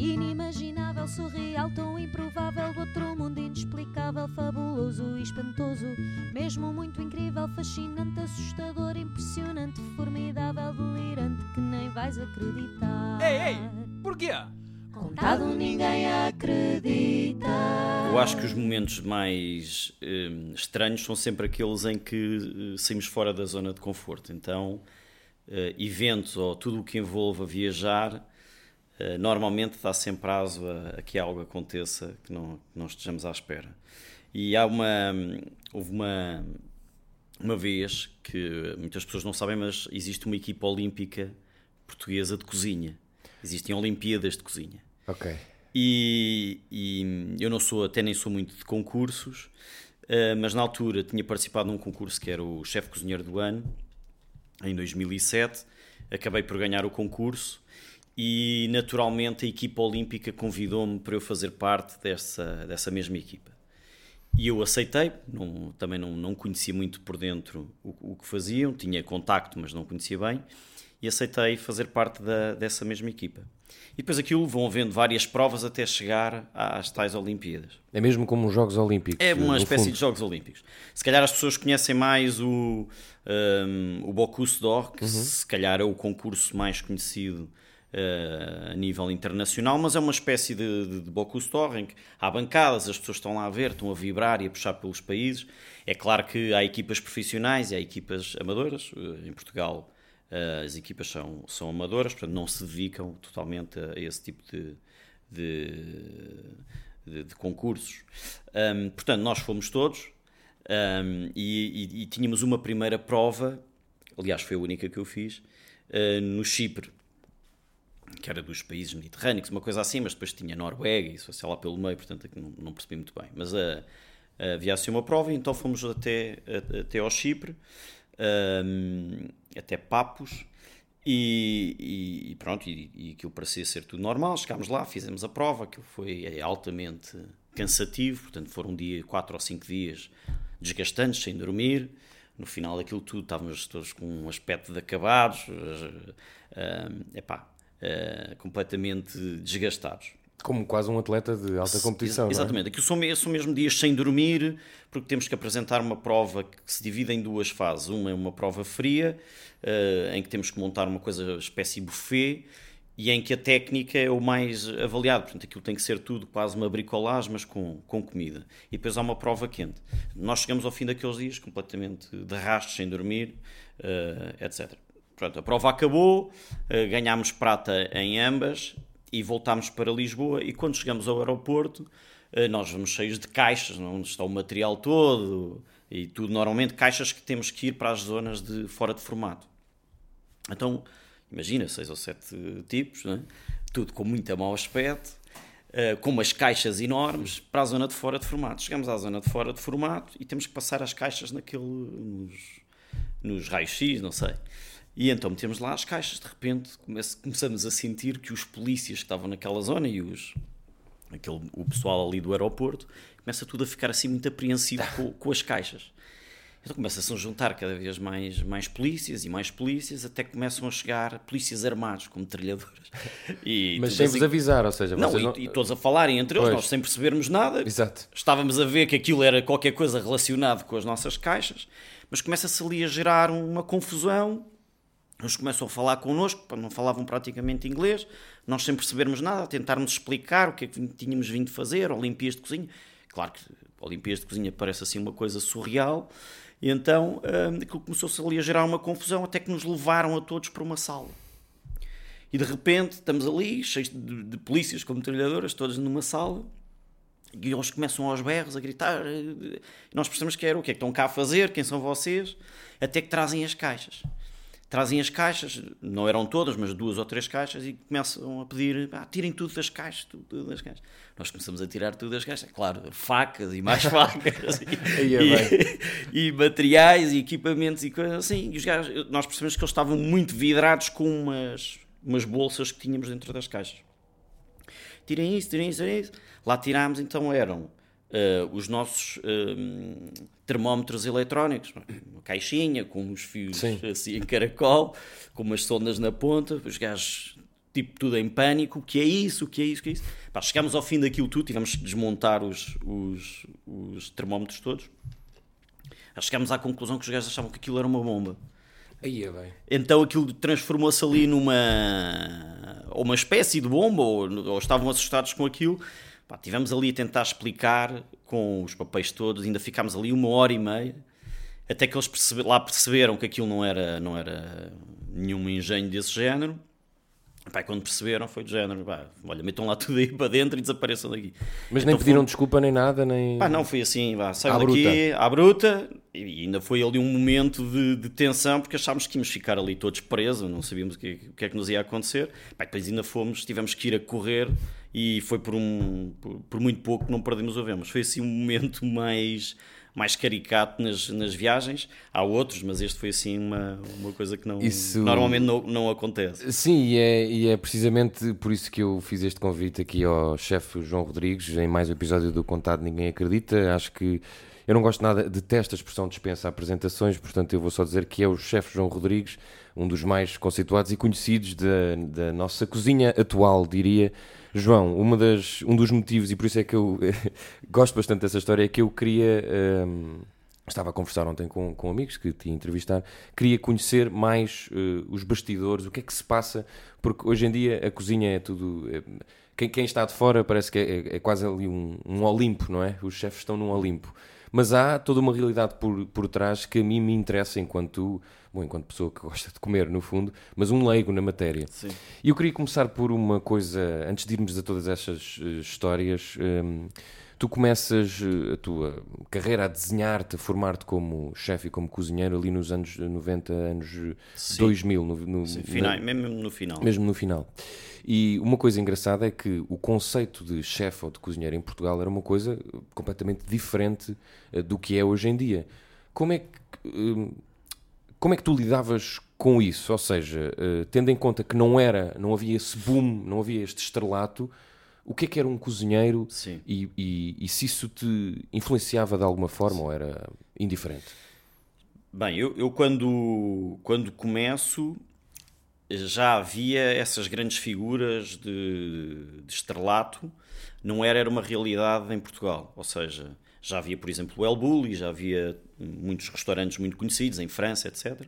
inimaginável, surreal, tão improvável, do outro mundo inexplicável, fabuloso e espantoso, mesmo muito incrível, fascinante, assustador, impressionante, formidável, delirante, que nem vais acreditar. Ei, ei, porquê? Contado ninguém acredita. Eu acho que os momentos mais eh, estranhos são sempre aqueles em que eh, saímos fora da zona de conforto. Então, eh, eventos ou tudo o que envolva viajar, normalmente dá sempre prazo a, a que algo aconteça que não, que não estejamos à espera. E há uma. Houve uma, uma vez que muitas pessoas não sabem, mas existe uma equipa olímpica portuguesa de cozinha. Existem Olimpíadas de cozinha. Ok. E, e eu não sou, até nem sou muito de concursos, eh, mas na altura tinha participado num concurso que era o chefe cozinheiro do ano, em 2007. Acabei por ganhar o concurso e naturalmente a equipa olímpica convidou-me para eu fazer parte dessa, dessa mesma equipa. E eu aceitei, não, também não, não conhecia muito por dentro o, o que faziam, tinha contacto, mas não conhecia bem, e aceitei fazer parte da, dessa mesma equipa. E depois aquilo vão havendo várias provas até chegar às tais Olimpíadas. É mesmo como os Jogos Olímpicos. É uma espécie fundo. de Jogos Olímpicos. Se calhar as pessoas conhecem mais o, um, o Bocuse d'Or, que se calhar é o concurso mais conhecido uh, a nível internacional, mas é uma espécie de, de, de em que há bancadas, as pessoas estão lá a ver, estão a vibrar e a puxar pelos países. É claro que há equipas profissionais e há equipas amadoras. Uh, em Portugal uh, as equipas são, são amadoras, portanto não se dedicam totalmente a, esse tipo de, de, de, concursos. Um, portanto, nós fomos todos um, e, e, e, tínhamos uma primeira prova, aliás, foi a única que eu fiz, no Chipre, que era dos países mediterrâneos, uma coisa assim, mas depois tinha Noruega e isso lá pelo meio, portanto não, não percebi muito bem. Mas uh, havia assim uma prova, então fomos até, até ao Chipre, um, até Papos. E, e, e, pronto, e, e aquilo parecia ser tudo normal. Chegámos lá, fizemos a prova, aquilo foi é altamente cansativo, portanto foram um dia, quatro ou cinco dias desgastantes, sem dormir. No final daquilo tudo estávamos todos com um aspecto de acabados, uh, epá, uh, completamente desgastados. Como quase um atleta de alta competição. Ex exatamente. Não é? Aquilo são, são mesmo dias sem dormir, porque temos que apresentar uma prova que se divide em duas fases. Uma é uma prova fria, uh, em que temos que montar uma coisa espécie buffet, e em que a técnica é o mais avaliado. Portanto, aquilo tem que ser tudo quase uma bricolagem, mas com, com comida. E depois há uma prova quente. Nós chegamos ao fim daqueles dias completamente de rastros, sem dormir, uh, etc. Pronto, a prova acabou, uh, ganhámos prata em ambas, e voltámos para Lisboa e quando chegamos ao aeroporto nós vamos cheios de caixas, onde está o material todo e tudo normalmente caixas que temos que ir para as zonas de fora de formato. Então, imagina, seis ou sete tipos, é? tudo com muito mau aspecto, com umas caixas enormes para a zona de fora de formato. Chegamos à zona de fora de formato e temos que passar as caixas naquele, nos, nos raios-x, não sei. E então metemos lá as caixas, de repente começamos a sentir que os polícias que estavam naquela zona e os, aquele, o pessoal ali do aeroporto começa tudo a ficar assim muito apreensivo com, com as caixas. Então começa-se a juntar cada vez mais, mais polícias e mais polícias, até que começam a chegar polícias armados com metralhadoras. E Mas sem assim... vos avisar, ou seja... Não, e, não... e, todos a falarem entre eles, pois. nós sem percebermos nada. Exato. Estávamos a ver que aquilo era qualquer coisa relacionado com as nossas caixas, mas começa-se ali a gerar uma confusão eles começam a falar connosco, não falavam praticamente inglês, nós sem percebermos nada, tentarmos explicar o que é que tínhamos vindo fazer, Olimpíadas de Cozinha. Claro que Olimpíadas de Cozinha parece assim uma coisa surreal, e então hum, aquilo começou-se ali a gerar uma confusão, até que nos levaram a todos para uma sala. E de repente estamos ali, cheios de, de polícias com metralhadoras, todos numa sala, e eles começam aos berros a gritar. E nós percebemos que era o que é que estão cá a fazer, quem são vocês, até que trazem as caixas trazem as caixas, não eram todas, mas duas ou três caixas, e começam a pedir: ah, tirem tudo das caixas, tudo, tudo das caixas. Nós começamos a tirar tudo das caixas, claro, facas e mais facas, e, e, e, materiais e equipamentos e coisas assim. E os gajos, nós percebemos que eles estavam muito vidrados com umas, umas bolsas que tínhamos dentro das caixas. Tirem isso, tirem isso, tirem isso. Lá tirámos, então eram uh, os nossos uh, termómetros eletrónicos, uma caixinha com uns fios Sim. assim em caracol, com umas sondas na ponta, os gajos tipo tudo em pânico, o que é isso, o que é isso, o que é isso. Pá, chegámos ao fim daquilo tudo, tivemos que desmontar os, os, os termómetros todos. Chegámos à conclusão que os gajos achavam que aquilo era uma bomba. Aí é bem. Então aquilo transformou-se ali numa uma espécie de bomba, ou, ou estavam assustados com aquilo. Pá, tivemos ali a tentar explicar com os papéis todos, ainda ficámos ali uma hora e meia, até que eles percebe, lá perceberam que aquilo não era, não era nenhum engenho desse género. Pá, quando perceberam, foi do género, pá, olha, metam lá tudo aí para dentro e desapareçam daqui. Mas então, nem pediram foi... desculpa nem nada, nem... Pá, não, foi assim, vá, saiu daqui, bruta. à bruta, e ainda foi ali um momento de, de, tensão, porque achámos que íamos ficar ali todos presos, não sabíamos o que, o que é que nos ia acontecer. Pá, depois ainda fomos, tivemos que ir a correr, e foi por, um, por, por muito pouco que não perdemos o vemos. Foi assim um momento mais mais caricato nas, nas viagens. Há outros, mas este foi assim uma, uma coisa que não, isso... normalmente não, não acontece. Sim, e é, e é precisamente por isso que eu fiz este convite aqui ao chefe João Rodrigues em mais um episódio do Contado Ninguém Acredita. Acho que eu não gosto nada, detesto a expressão dispensa apresentações, portanto eu vou só dizer que é o chefe João Rodrigues, um dos mais conceituados e conhecidos da, da nossa cozinha atual, diria. João, uma das, um dos motivos, e por isso é que eu gosto bastante dessa história, é que eu queria. Um, estava a conversar ontem com, com amigos que te ia entrevistar, queria conhecer mais uh, os bastidores, o que é que se passa, porque hoje em dia a cozinha é tudo. É, quem, quem, está de fora parece que é, é, é quase ali um, um Olimpo, não é? Os chefes estão num Olimpo. Mas há toda uma realidade por, por trás que a mim me interessa enquanto, bom, enquanto pessoa que gosta de comer, no fundo, mas um leigo na matéria. Sim. E eu queria começar por uma coisa, antes de irmos a todas estas uh, histórias. Um, tu começas eh, a tua carreira a desenhar-te, a formar-te como chefe e como cozinheiro ali nos anos 90, anos Sim. 2000. No, no, Sim, final, no, mesmo no final. Mesmo no final. E uma coisa engraçada é que o conceito de chefe ou de cozinheiro em Portugal era uma coisa completamente diferente uh, do que é hoje em dia. Como é que, uh, como é que tu lidavas com isso? Ou seja, uh, tendo em conta que não era, não havia esse boom, não havia este estrelato, o que é que era um cozinheiro e, e, e, se isso te influenciava de alguma forma Sim. ou era indiferente? Bem, eu, eu quando, quando começo já havia essas grandes figuras de, de estrelato, não era, era uma realidade em Portugal. Ou seja, já havia, por exemplo, o El Bulli, já havia muitos restaurantes muito conhecidos em França, etc.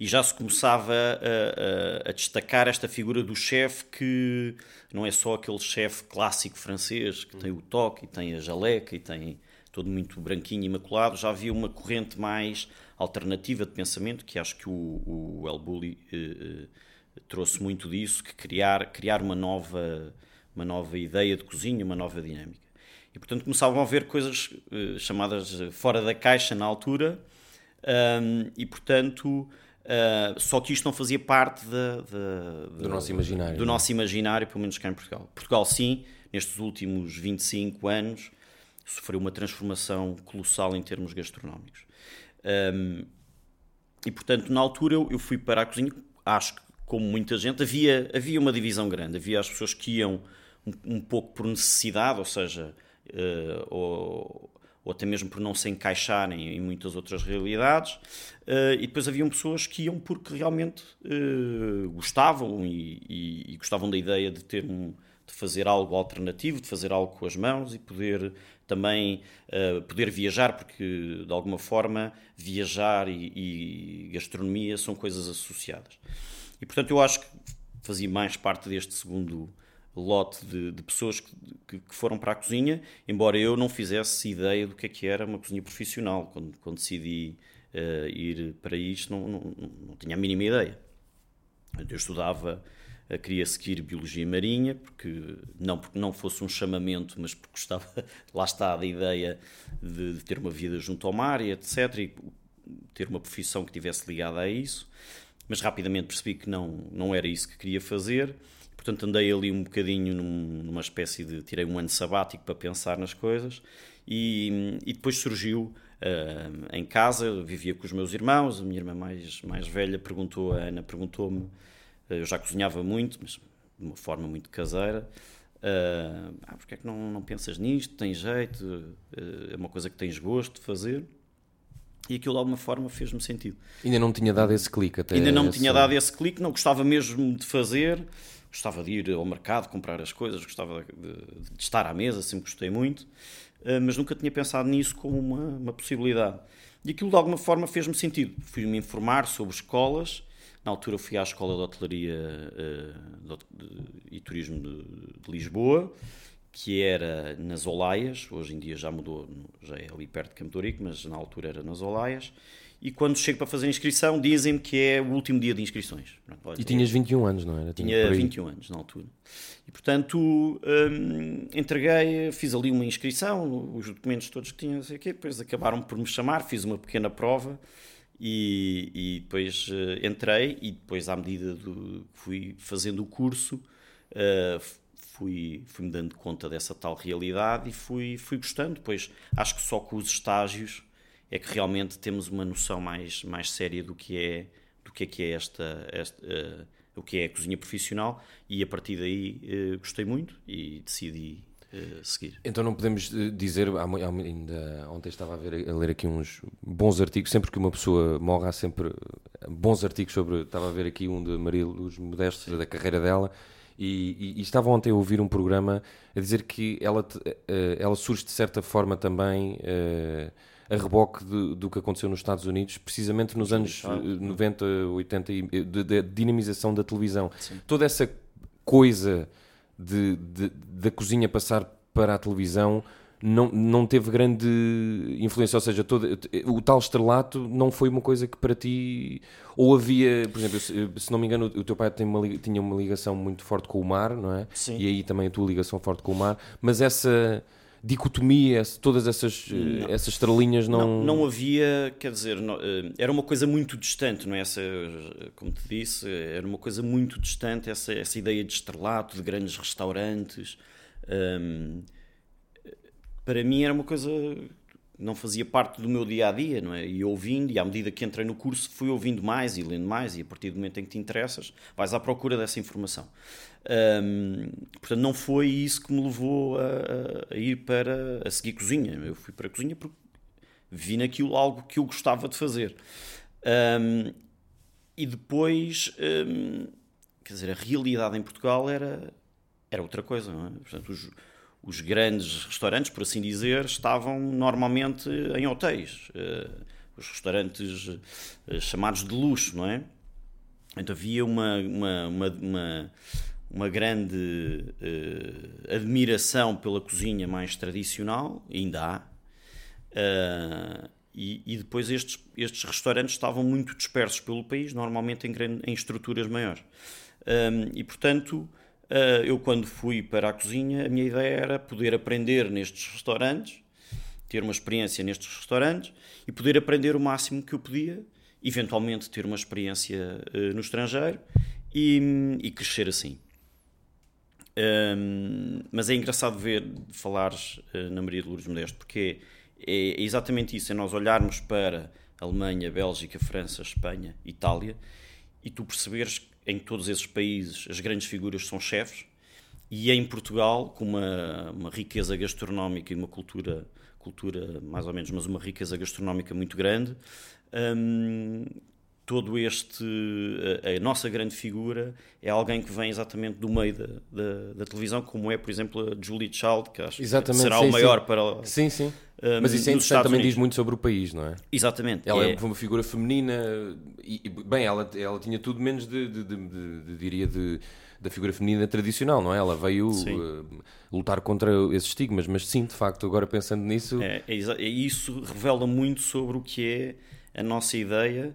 E já se começava a, a, a destacar esta figura do chefe que não é só aquele chefe clássico francês que tem o toque e tem a jaleca e tem todo muito branquinho, imaculado. Já havia uma corrente mais alternativa de pensamento, que acho que o, o El Bulli eh, eh, trouxe muito disso, que criar, criar uma, nova, uma nova ideia de cozinha, uma nova dinâmica. E, portanto, começavam a ver coisas eh, chamadas fora da caixa na altura, um, e, portanto, uh, só que isto não fazia parte de, de, de, do nosso imaginário. Do nosso imaginário, pelo menos cá em Portugal. Portugal, sim, nestes últimos 25 anos, sofreu uma transformação colossal em termos gastronómicos. Um, e portanto, na altura eu, eu, fui para a cozinha, acho que como muita gente, havia, havia uma divisão grande. Havia as pessoas que iam um, um pouco por necessidade, ou seja, uh, ou, ou, até mesmo por não se encaixarem em muitas outras realidades, uh, e depois haviam pessoas que iam porque realmente uh, gostavam e, e, e, gostavam da ideia de ter um, de fazer algo alternativo, de fazer algo com as mãos e poder também uh, poder viajar, porque de alguma forma viajar e, e, gastronomia são coisas associadas. E portanto eu acho que fazia mais parte deste segundo lote de, de pessoas que, que, foram para a cozinha, embora eu não fizesse ideia do que é que era uma cozinha profissional. Quando, quando decidi uh, ir para isto, não, não, não tinha a mínima ideia. Eu estudava queria seguir Biologia Marinha, porque não porque não fosse um chamamento, mas porque gostava, lá está, da ideia de, de ter uma vida junto ao mar e etc. E ter uma profissão que tivesse ligada a isso. Mas rapidamente percebi que não, não era isso que queria fazer. Portanto, andei ali um bocadinho num, numa espécie de. Tirei um ano sabático para pensar nas coisas. E, e depois surgiu uh, em casa, vivia com os meus irmãos. A minha irmã mais, mais velha perguntou, a Ana perguntou-me eu já cozinhava muito, mas de uma forma muito caseira. Uh, ah, porque é que não, não pensas nisto? Tem jeito? Uh, é uma coisa que tens gosto de fazer? E aquilo de alguma forma fez-me sentido. Ainda não tinha dado esse clique até. Ainda não me tinha dado esse clique, não gostava mesmo de fazer, gostava de ir ao mercado comprar as coisas, gostava de, de estar à mesa, sempre gostei muito, uh, mas nunca tinha pensado nisso como uma, uma possibilidade. E aquilo de alguma forma fez-me sentido. Fui-me informar sobre escolas. Na altura fui à Escola de Hotelaria de, de, e Turismo de, de, Lisboa, que era nas Olaias. Hoje em dia já mudou, já é ali perto de Campo Rico, mas na altura era nas Olaias. E quando chego para fazer a inscrição, dizem-me que é o último dia de inscrições. E tinhas 21 anos, não era? Tinha, tinha 21 anos na altura. E portanto, hum, entreguei, fiz ali uma inscrição, os documentos todos que tinha, sei o quê, depois acabaram por me chamar, fiz uma pequena prova e, e depois uh, entrei. E depois, à medida do que fui fazendo o curso, uh, fui, fui me dando conta dessa tal realidade e fui, fui gostando. Depois, acho que só com os estágios é que realmente temos uma noção mais, mais séria do que é do que é que é esta, esta uh, o que é a cozinha profissional e a partir daí uh, gostei muito e decidi uh, seguir. Então não podemos dizer, ainda ontem estava a, ver, a ler aqui uns bons artigos, sempre que uma pessoa morre há sempre bons artigos sobre, estava a ver aqui um de Maria Luz Modesto, da carreira dela, e, e, e, estava ontem a ouvir um programa a dizer que ela, ela surge de certa forma também a reboque de, do que aconteceu nos Estados Unidos, precisamente nos anos 90, 80, da dinamização da televisão. Sim. Toda essa coisa de, de, da cozinha passar para a televisão não, não teve grande influência, ou seja, todo, o tal estrelato não foi uma coisa que para ti. Ou havia, por exemplo, se, não me engano, o teu pai tem uma, tinha uma ligação muito forte com o mar, não é? Sim. E aí também a tua ligação forte com o mar, mas essa dicotomia, todas essas, eh, não. essas estrelinhas não... não... não. havia, quer dizer, não, eh, era uma coisa muito distante, não é? Essa, como te disse, era uma coisa muito distante essa, essa ideia de estrelato, de grandes restaurantes. Um, para mim era uma coisa não fazia parte do meu dia a dia, não é? E ouvindo, e à medida que entrei no curso, fui ouvindo mais e lendo mais, e a partir do momento em que te interessas, vais à procura dessa informação. Um, portanto, não foi isso que me levou a, a, ir para a seguir cozinha. Eu fui para a cozinha porque vi naquilo algo que eu gostava de fazer. Um, e depois, um, quer dizer, a realidade em Portugal era, era outra coisa, é? Portanto, os, os grandes restaurantes, por assim dizer, estavam normalmente em hotéis. Uh, os restaurantes uh, chamados de luxo, não é? Então havia uma, uma, uma, uma uma grande uh, admiração pela cozinha mais tradicional, ainda há, uh, e, e, depois estes, estes restaurantes estavam muito dispersos pelo país, normalmente em, grande, em estruturas maiores. Um, e portanto, uh, eu quando fui para a cozinha, a minha ideia era poder aprender nestes restaurantes, ter uma experiência nestes restaurantes e poder aprender o máximo que eu podia, eventualmente ter uma experiência no estrangeiro e, e crescer assim. Um, mas é engraçado ver, falares uh, na Maria de Lourdes Modesto, porque é, é, exatamente isso: é nós olharmos para Alemanha, Bélgica, França, Espanha, Itália e tu perceberes que em todos esses países as grandes figuras são chefes e em Portugal, com uma, uma riqueza gastronómica e uma cultura, cultura mais ou menos, mas uma riqueza gastronómica muito grande, um, todo este a, a, nossa grande figura é alguém que vem exatamente do meio da, da, da televisão como é por exemplo a Julie Child que acho exatamente, que será sim, o maior sim. para sim sim um, mas isso é interessante também diz muito sobre o país não é exatamente ela é, é uma figura feminina e bem ela ela tinha tudo menos de, de, de, de diria de da figura feminina tradicional, não é? Ela veio uh, lutar contra esses estigmas, mas sim, de facto, agora pensando nisso. É, é, é, isso revela muito sobre o que é a nossa ideia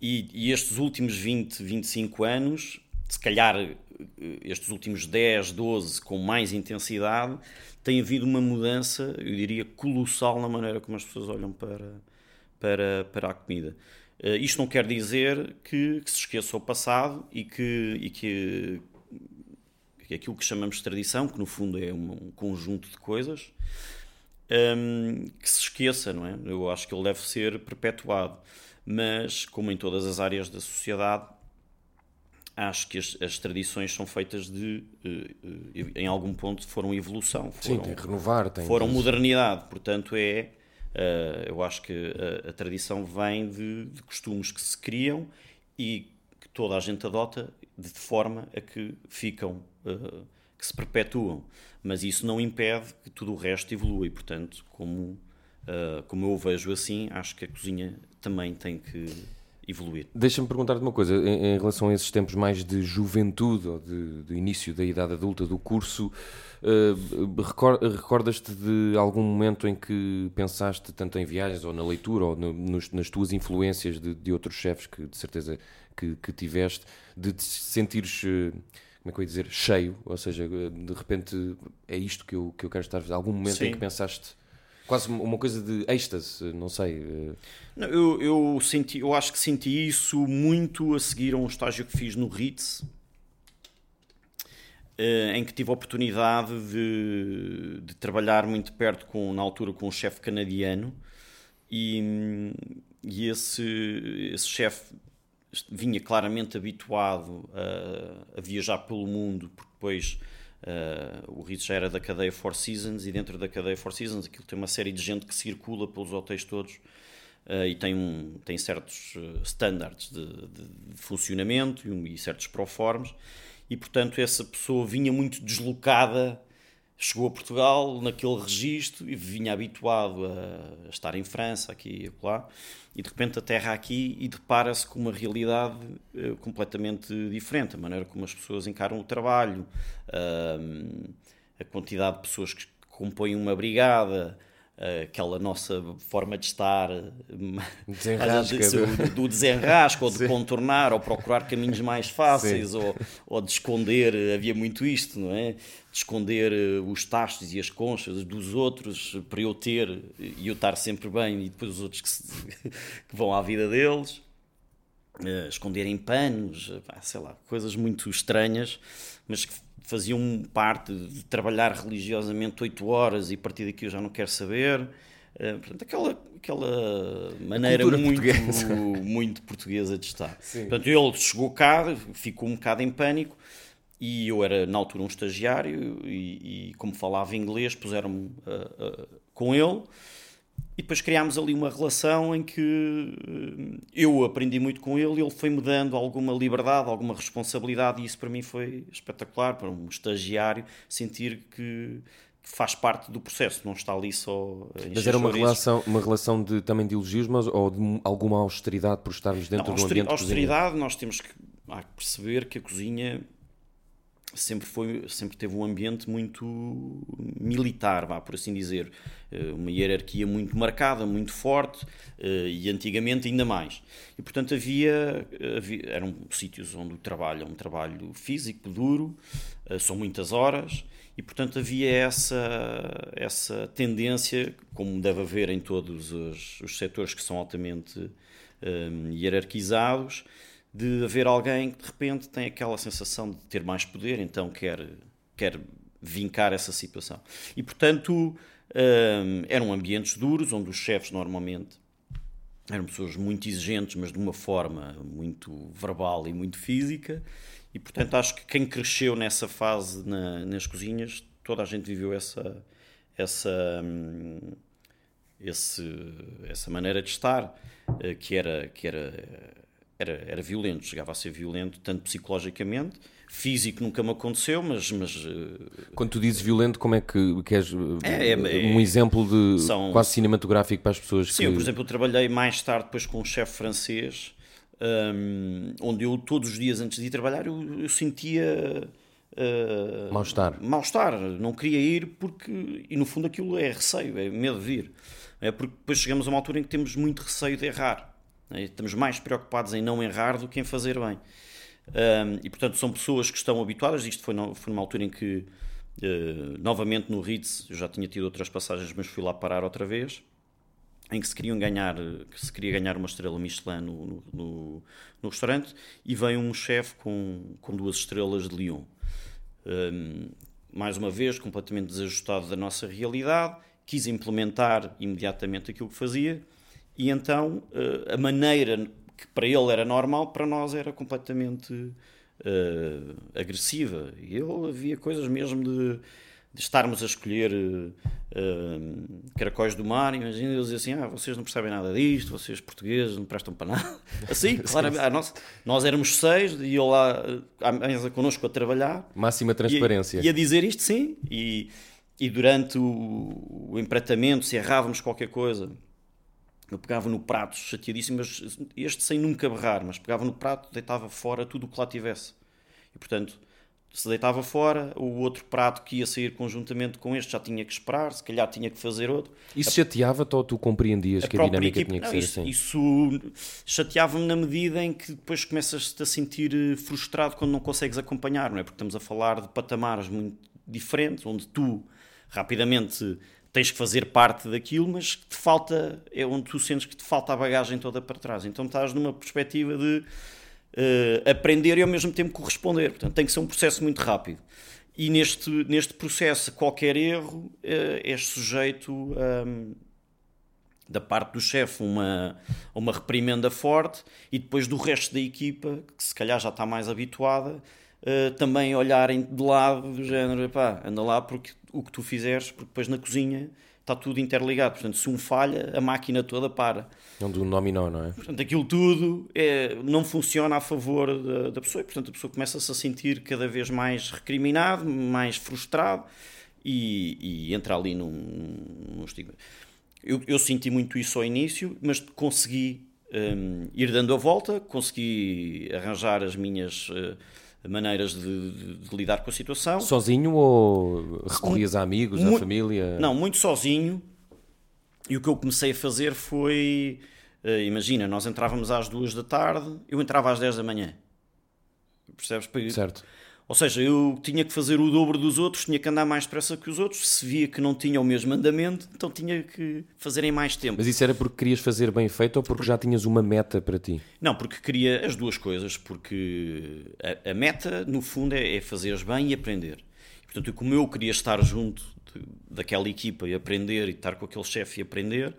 e, e, estes últimos 20, 25 anos, se calhar eh, estes últimos 10, 12, com mais intensidade, tem havido uma mudança, eu diria, colossal na maneira como as pessoas olham para, para, para a comida. Uh, isto não quer dizer que, que, se esqueça o passado e que, e que, que aquilo que chamamos de tradição, que no fundo é um, um conjunto de coisas, um, ehm, que se esqueça, não é? Eu acho que ele deve ser perpetuado mas como em todas as áreas da sociedade, acho que as, as tradições são feitas de, uh, em algum ponto, foram evolução, foram, Sim, tem que renovar, tem foram modernidade, portanto é Uh, eu acho que a, a tradição vem de, de, costumes que se criam e que toda a gente adota de forma a que ficam, que se perpetuam. Mas isso não impede que tudo o resto evolua e, portanto, como, uh, como eu o vejo assim, acho que a cozinha também tem que evoluir. Deixa-me perguntar-te uma coisa, em, em, relação a esses tempos mais de juventude, ou de, de início da idade adulta do curso, uh, recordas-te de algum momento em que pensaste tanto em viagens, ou na leitura, ou no, nos, nas tuas influências de, de outros chefes que de certeza que, que tiveste, de te sentires... Uh, como é que eu ia dizer, cheio, ou seja, de repente é isto que eu, que eu quero estar a fazer. Algum momento Sim. em que pensaste quase uma coisa de êxtase, não sei. Eh. Não, eu, eu, senti, eu acho que senti isso muito a seguir a um estágio que fiz no Ritz, eh, em que tive a oportunidade de, de trabalhar muito perto, com, na altura, com um chefe canadiano, e, e esse, esse chefe vinha claramente habituado a, a, viajar pelo mundo, porque depois Uh, o Ritz já era da cadeia Four Seasons e dentro da cadeia Four Seasons aquilo tem uma série de gente que circula pelos hotéis todos uh, e tem, um, tem certos uh, standards de, de, de funcionamento e, um, e certos proformes e portanto essa pessoa vinha muito deslocada chegou a Portugal naquele registro e vinha habituado a estar em França aqui e lá e de repente aterra aqui e depara-se com uma realidade uh, completamente diferente, a maneira como as pessoas encaram o trabalho, uh, a quantidade de pessoas que compõem uma brigada, aquela nossa forma de estar desenrasca, do, do desenrasco, ou de contornar, ou procurar caminhos mais fáceis, ou, ou de esconder, havia muito isto, não é? de esconder eh, os tachos e as conchas dos outros para eu ter e eu estar sempre bem e depois os outros que, se, que vão à vida deles. Uh, esconderem panos sei lá, coisas muito estranhas mas que faziam parte de trabalhar religiosamente oito horas e a partir daqui eu já não quero saber uh, portanto, aquela, aquela maneira muito portuguesa. muito portuguesa de estar Sim. portanto ele chegou cá ficou um bocado em pânico e eu era na altura um estagiário e, e como falava inglês puseram-me uh, uh, com ele e depois criámos ali uma relação em que uh, eu aprendi muito com ele e ele foi-me dando alguma liberdade, alguma responsabilidade e isso para mim foi espetacular, para um estagiário sentir que, que faz parte do processo, não está ali só Mas era uma relação, uma relação de, também de elogios mas, ou de alguma austeridade por estarmos dentro não, do ambiente austeridade, nós temos que, que perceber que a cozinha sempre foi sempre teve um ambiente muito militar vá por assim dizer. Eh, uma hierarquia muito marcada muito forte eh, e antigamente ainda mais. E portanto havia, havia eram sítios onde o trabalho é um trabalho físico duro eh, são muitas horas e portanto havia essa essa tendência como deve haver em todos os, os setores que são altamente hierarquizados de haver alguém que de repente tem aquela sensação de ter mais poder, então quer, quer vincar essa situação. E portanto um, eram ambientes duros, onde os chefes normalmente eram pessoas muito exigentes, mas de uma forma muito verbal e muito física. E portanto acho que quem cresceu nessa fase na, nas cozinhas, toda a gente viveu essa, essa, hum, esse, essa maneira de estar, eh, que era, que era era, era violento, chegava a ser violento, tanto psicologicamente, físico nunca me aconteceu, mas. mas eh, Quando tu dizes violento, como é que queres é, é, é, um exemplo de são, quase cinematográfico para as pessoas? Sim, que... eu, por exemplo, eu trabalhei mais tarde depois com um chefe francês, um, onde eu todos os dias antes de ir trabalhar eu, eu sentia. Uh, mal-estar. Mal-estar, não queria ir porque. E no fundo aquilo é receio, é medo de vir. É porque depois chegamos a uma altura em que temos muito receio de errar. Né? Estamos mais preocupados em não errar do que em fazer bem. Um, e portanto são pessoas que estão habituadas. Isto foi, no, foi numa altura em que, uh, novamente no Ritz, eu já tinha tido outras passagens, mas fui lá parar outra vez. Em que se, queriam ganhar, que se queria ganhar uma estrela Michelin no, no, no restaurante, e vem um chefe com, com duas estrelas de Lyon. Um, mais uma vez, completamente desajustado da nossa realidade, quis implementar imediatamente aquilo que fazia e então uh, a maneira que para ele era normal, para nós era completamente uh, agressiva. E ele havia coisas mesmo de, de estarmos a escolher uh, uh, caracóis do mar, imagina eles assim, ah, vocês não percebem nada disto, vocês portugueses não prestam para nada. Assim, claro, ah, nós, nós éramos seis, e eu lá à mesa connosco a trabalhar. Máxima transparência. E, e a dizer isto sim, e, e durante o, o empratamento, se errávamos qualquer coisa, eu pegava no prato chateadíssimo, mas este sem nunca berrar, mas pegava no prato, deitava fora tudo o que lá tivesse. E portanto se deitava fora, o outro prato que ia sair conjuntamente com este já tinha que esperar, se calhar tinha que fazer outro. Isso chateava-te ou tu compreendias a que a dinâmica equipe, tinha que não, ser isso, assim? Isso chateava-me na medida em que depois começas-te a sentir eh, frustrado quando não consegues acompanhar, não é? Porque estamos a falar de patamares muito diferentes, onde tu rapidamente tens que fazer parte daquilo, mas te falta, é onde tu sentes que te falta a bagagem toda para trás. Então estás numa perspectiva de uh, aprender e ao mesmo tempo corresponder. Portanto, tem que ser um processo muito rápido. E neste, neste processo, qualquer erro uh, és sujeito um, da parte do chefe uma, uma reprimenda forte e depois do resto da equipa, que se calhar já está mais habituada, uh, também olharem de lado do género, pá, anda lá porque o que tu fizeres, porque depois na cozinha está tudo interligado. Portanto, se um falha, a máquina toda para. É um dominó, não é? Portanto, aquilo tudo é, não funciona a favor da, da pessoa e, portanto, a pessoa começa-se a sentir cada vez mais recriminado, mais frustrado e, e entra ali num, num estigma. Eu, eu, senti muito isso ao início, mas consegui um, ir dando a volta, consegui arranjar as minhas. Uh, maneiras de, de, de, lidar com a situação. Sozinho ou recorrias a amigos, a família? Não, muito sozinho. E o que eu comecei a fazer foi. Uh, imagina, nós entrávamos às duas da tarde, eu entrava às 10 da manhã. Percebes? Certo. Ou seja, eu tinha que fazer o dobro dos outros, tinha que andar mais depressa que os outros. Se via que não tinha o mesmo andamento, então tinha que fazer em mais tempo. Mas isso era porque querias fazer bem feito ou porque já tinhas uma meta para ti? Não, porque queria as duas coisas. Porque a, a meta, no fundo, é, é fazeres bem e aprender. E, portanto, como eu queria estar junto de, daquela equipa e aprender e estar com aquele chefe e aprender,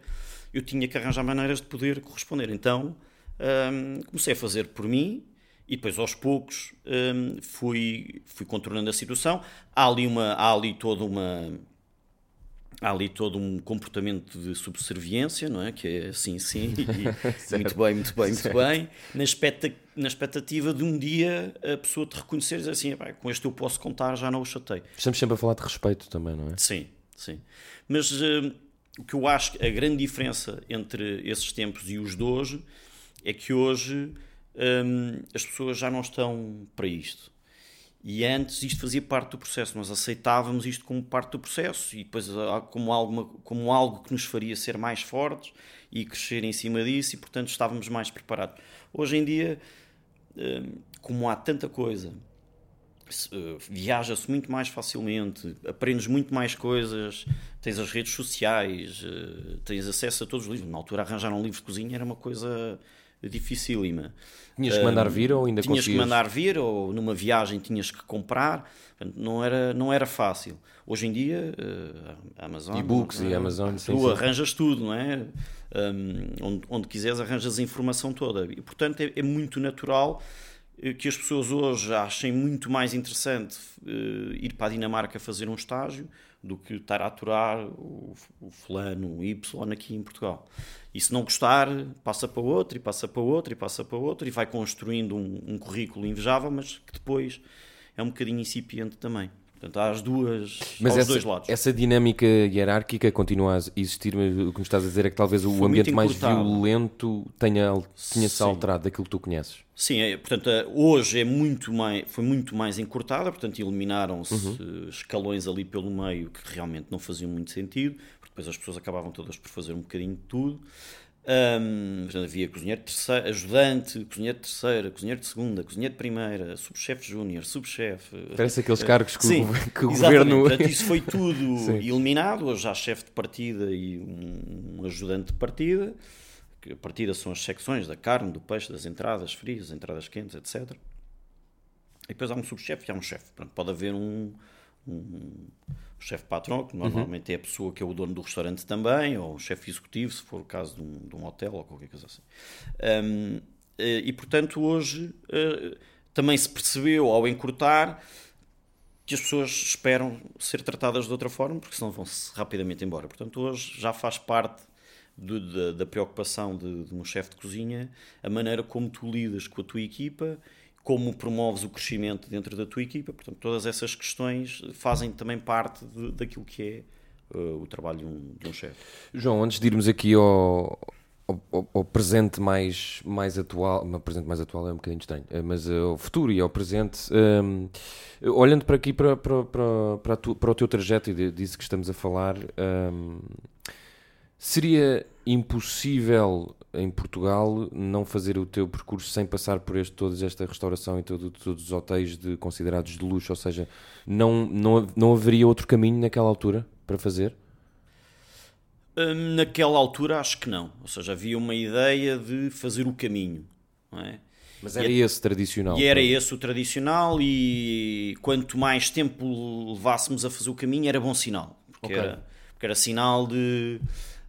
eu tinha que arranjar maneiras de poder corresponder. Então, hum, comecei a fazer por mim e depois aos poucos hum, fui, fui contornando a situação. Há ali, uma, há ali toda uma. Há ali todo um comportamento de subserviência, não é? Que é assim, sim, e, muito bem, muito bem, muito certo. bem, na, expecta, na expectativa de um dia a pessoa te reconhecer e dizer assim: com este eu posso contar, já não o chatei. Estamos sempre a falar de respeito também, não é? Sim, sim. Mas hum, o que eu acho que a grande diferença entre esses tempos e os de hoje é que hoje hum, as pessoas já não estão para isto. E antes isto fazia parte do processo, nós aceitávamos isto como parte do processo e depois ah, como algo, como algo que nos faria ser mais fortes e crescer em cima disso e portanto estávamos mais preparados. Hoje em dia, hum, como há tanta coisa, ah, viaja-se muito mais facilmente, aprendes muito mais coisas, tens as redes sociais, ah, tens acesso a todos os livros. Na altura arranjar um livro de cozinha era uma coisa dificílima. Tinhas que mandar vir ou ainda Tinhas conseguias? que mandar vir ou numa viagem tinhas que comprar. Não era, não era fácil. Hoje em dia, uh, Amazon... E-books e Amazon, sim, Tu sim. arranjas tudo, não é? Um, onde, onde quiseres arranjas a informação toda. E, portanto, é, é muito natural eh, que as pessoas hoje achem muito mais interessante uh, ir para a Dinamarca fazer um estágio do que estar a aturar o, o fulano, o Y aqui em Portugal. E se não gostar, passa para outro, e passa para outro, e passa para outro, e vai construindo um, um currículo invejável, mas que depois é um bocadinho incipiente também. Portanto, há as duas, mas essa, dois lados. Essa dinâmica hierárquica continua a existir, mas o que me estás a dizer é que talvez o ambiente mais violento tenha, tenha-se alterado daquilo que tu conheces. Sim, é, portanto, hoje é muito mais, foi muito mais encurtada, portanto, eliminaram-se uhum. escalões ali pelo meio que realmente não faziam muito sentido, porque depois as pessoas acabavam todas por fazer um bocadinho de tudo. Um, havia cozinheiro de terceira, ajudante, cozinheiro de terceira, cozinheiro de segunda, cozinheiro de primeira, subchefe júnior, subchefe. Parece aqueles cargos que, Sim, o, que o governo. Portanto, isso foi tudo eliminado. Hoje há chefe de partida e um, ajudante de partida. A partida são as secções da carne, do peixe, das entradas frias, das entradas quentes, etc. E depois há um subchefe e há um chefe. Pode haver um, um, o chefe patrão, que normalmente uhum. é a pessoa que é o dono do restaurante também, ou o chefe executivo, se for o caso de um, de um hotel ou qualquer coisa assim. Um, eh, e portanto, hoje uh, também se percebeu ao encurtar que as pessoas esperam ser tratadas de outra forma, porque senão vão-se rapidamente embora. Portanto, hoje já faz parte do, da, da, preocupação de, de um chefe de cozinha a maneira como tu lidas com a tua equipa, como promoves o crescimento dentro da tua equipa. Portanto, todas essas questões fazem também parte de, daquilo que é uh, o trabalho de um, de um chefe. João, antes de irmos aqui ao, ao, ao, presente mais, mais atual, o presente mais atual é um bocadinho estranho, eh, mas eh, ao futuro e ao presente, um, olhando para aqui para, para, para, para, tu, para, o teu trajeto e disso que estamos a falar, um, seria impossível em Portugal não fazer o teu percurso sem passar por este, toda esta restauração e todo, todos os hotéis de, considerados de luxo, ou seja, não, não, não haveria outro caminho naquela altura para fazer? Hum, naquela altura acho que não. Ou seja, havia uma ideia de fazer o caminho. É? Mas era e, esse tradicional. E era esse o tradicional e quanto mais tempo levássemos a fazer o caminho era bom sinal. Porque, okay. era, porque era sinal de,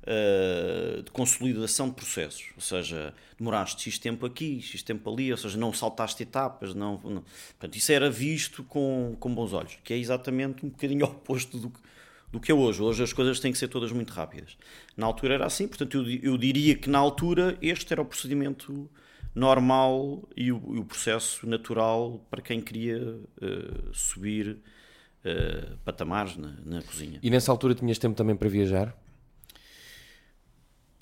uh, de consolidação de processos. Ou seja, demoraste X tempo aqui, X tempo ali, ou seja, não saltaste etapas. Não, não. Portanto, isso era visto com, com bons olhos, que é exatamente um bocadinho oposto do que do que é hoje. Hoje as coisas têm que ser todas muito rápidas. Na altura era assim, portanto eu, eu diria que na altura este era o procedimento normal e o, e o processo natural para quem queria uh, subir uh, patamares na, na cozinha. E nessa altura tinhas tempo também para viajar?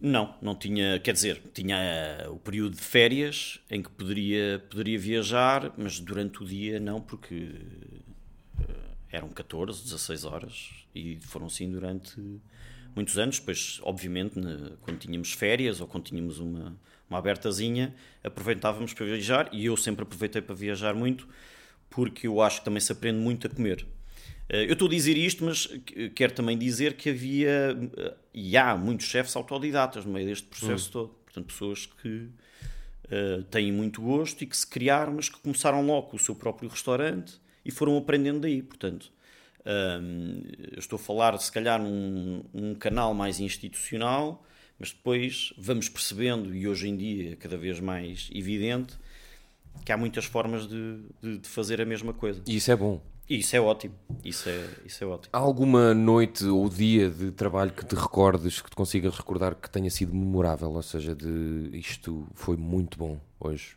Não, não tinha, quer dizer, tinha eh, o período de férias em que poderia, poderia viajar, mas durante o dia não, porque eram 14, 16 horas e foram assim durante muitos anos. Depois, obviamente, quando tínhamos férias ou quando tínhamos uma, uma abertazinha, aproveitávamos para viajar e eu sempre aproveitei para viajar muito porque eu acho que também se aprende muito a comer. Eh, eu estou a dizer isto, mas quero também dizer que havia eh, e há muitos chefes autodidatas no meio deste processo hum. todo. Portanto, pessoas que uh, têm muito gosto e que se criaram, mas que começaram logo o seu próprio restaurante e foram aprendendo daí. Portanto, um, eu estou a falar, se calhar, num, num canal mais institucional, mas depois vamos percebendo, e hoje em dia é cada vez mais evidente, que há muitas formas de, de, de fazer a mesma coisa. E isso é bom. Isso é ótimo. Isso é, isso é ótimo. Há alguma noite ou dia de trabalho que te recordes, que te consigas recordar que tenha sido memorável? Ou seja, de isto foi muito bom hoje?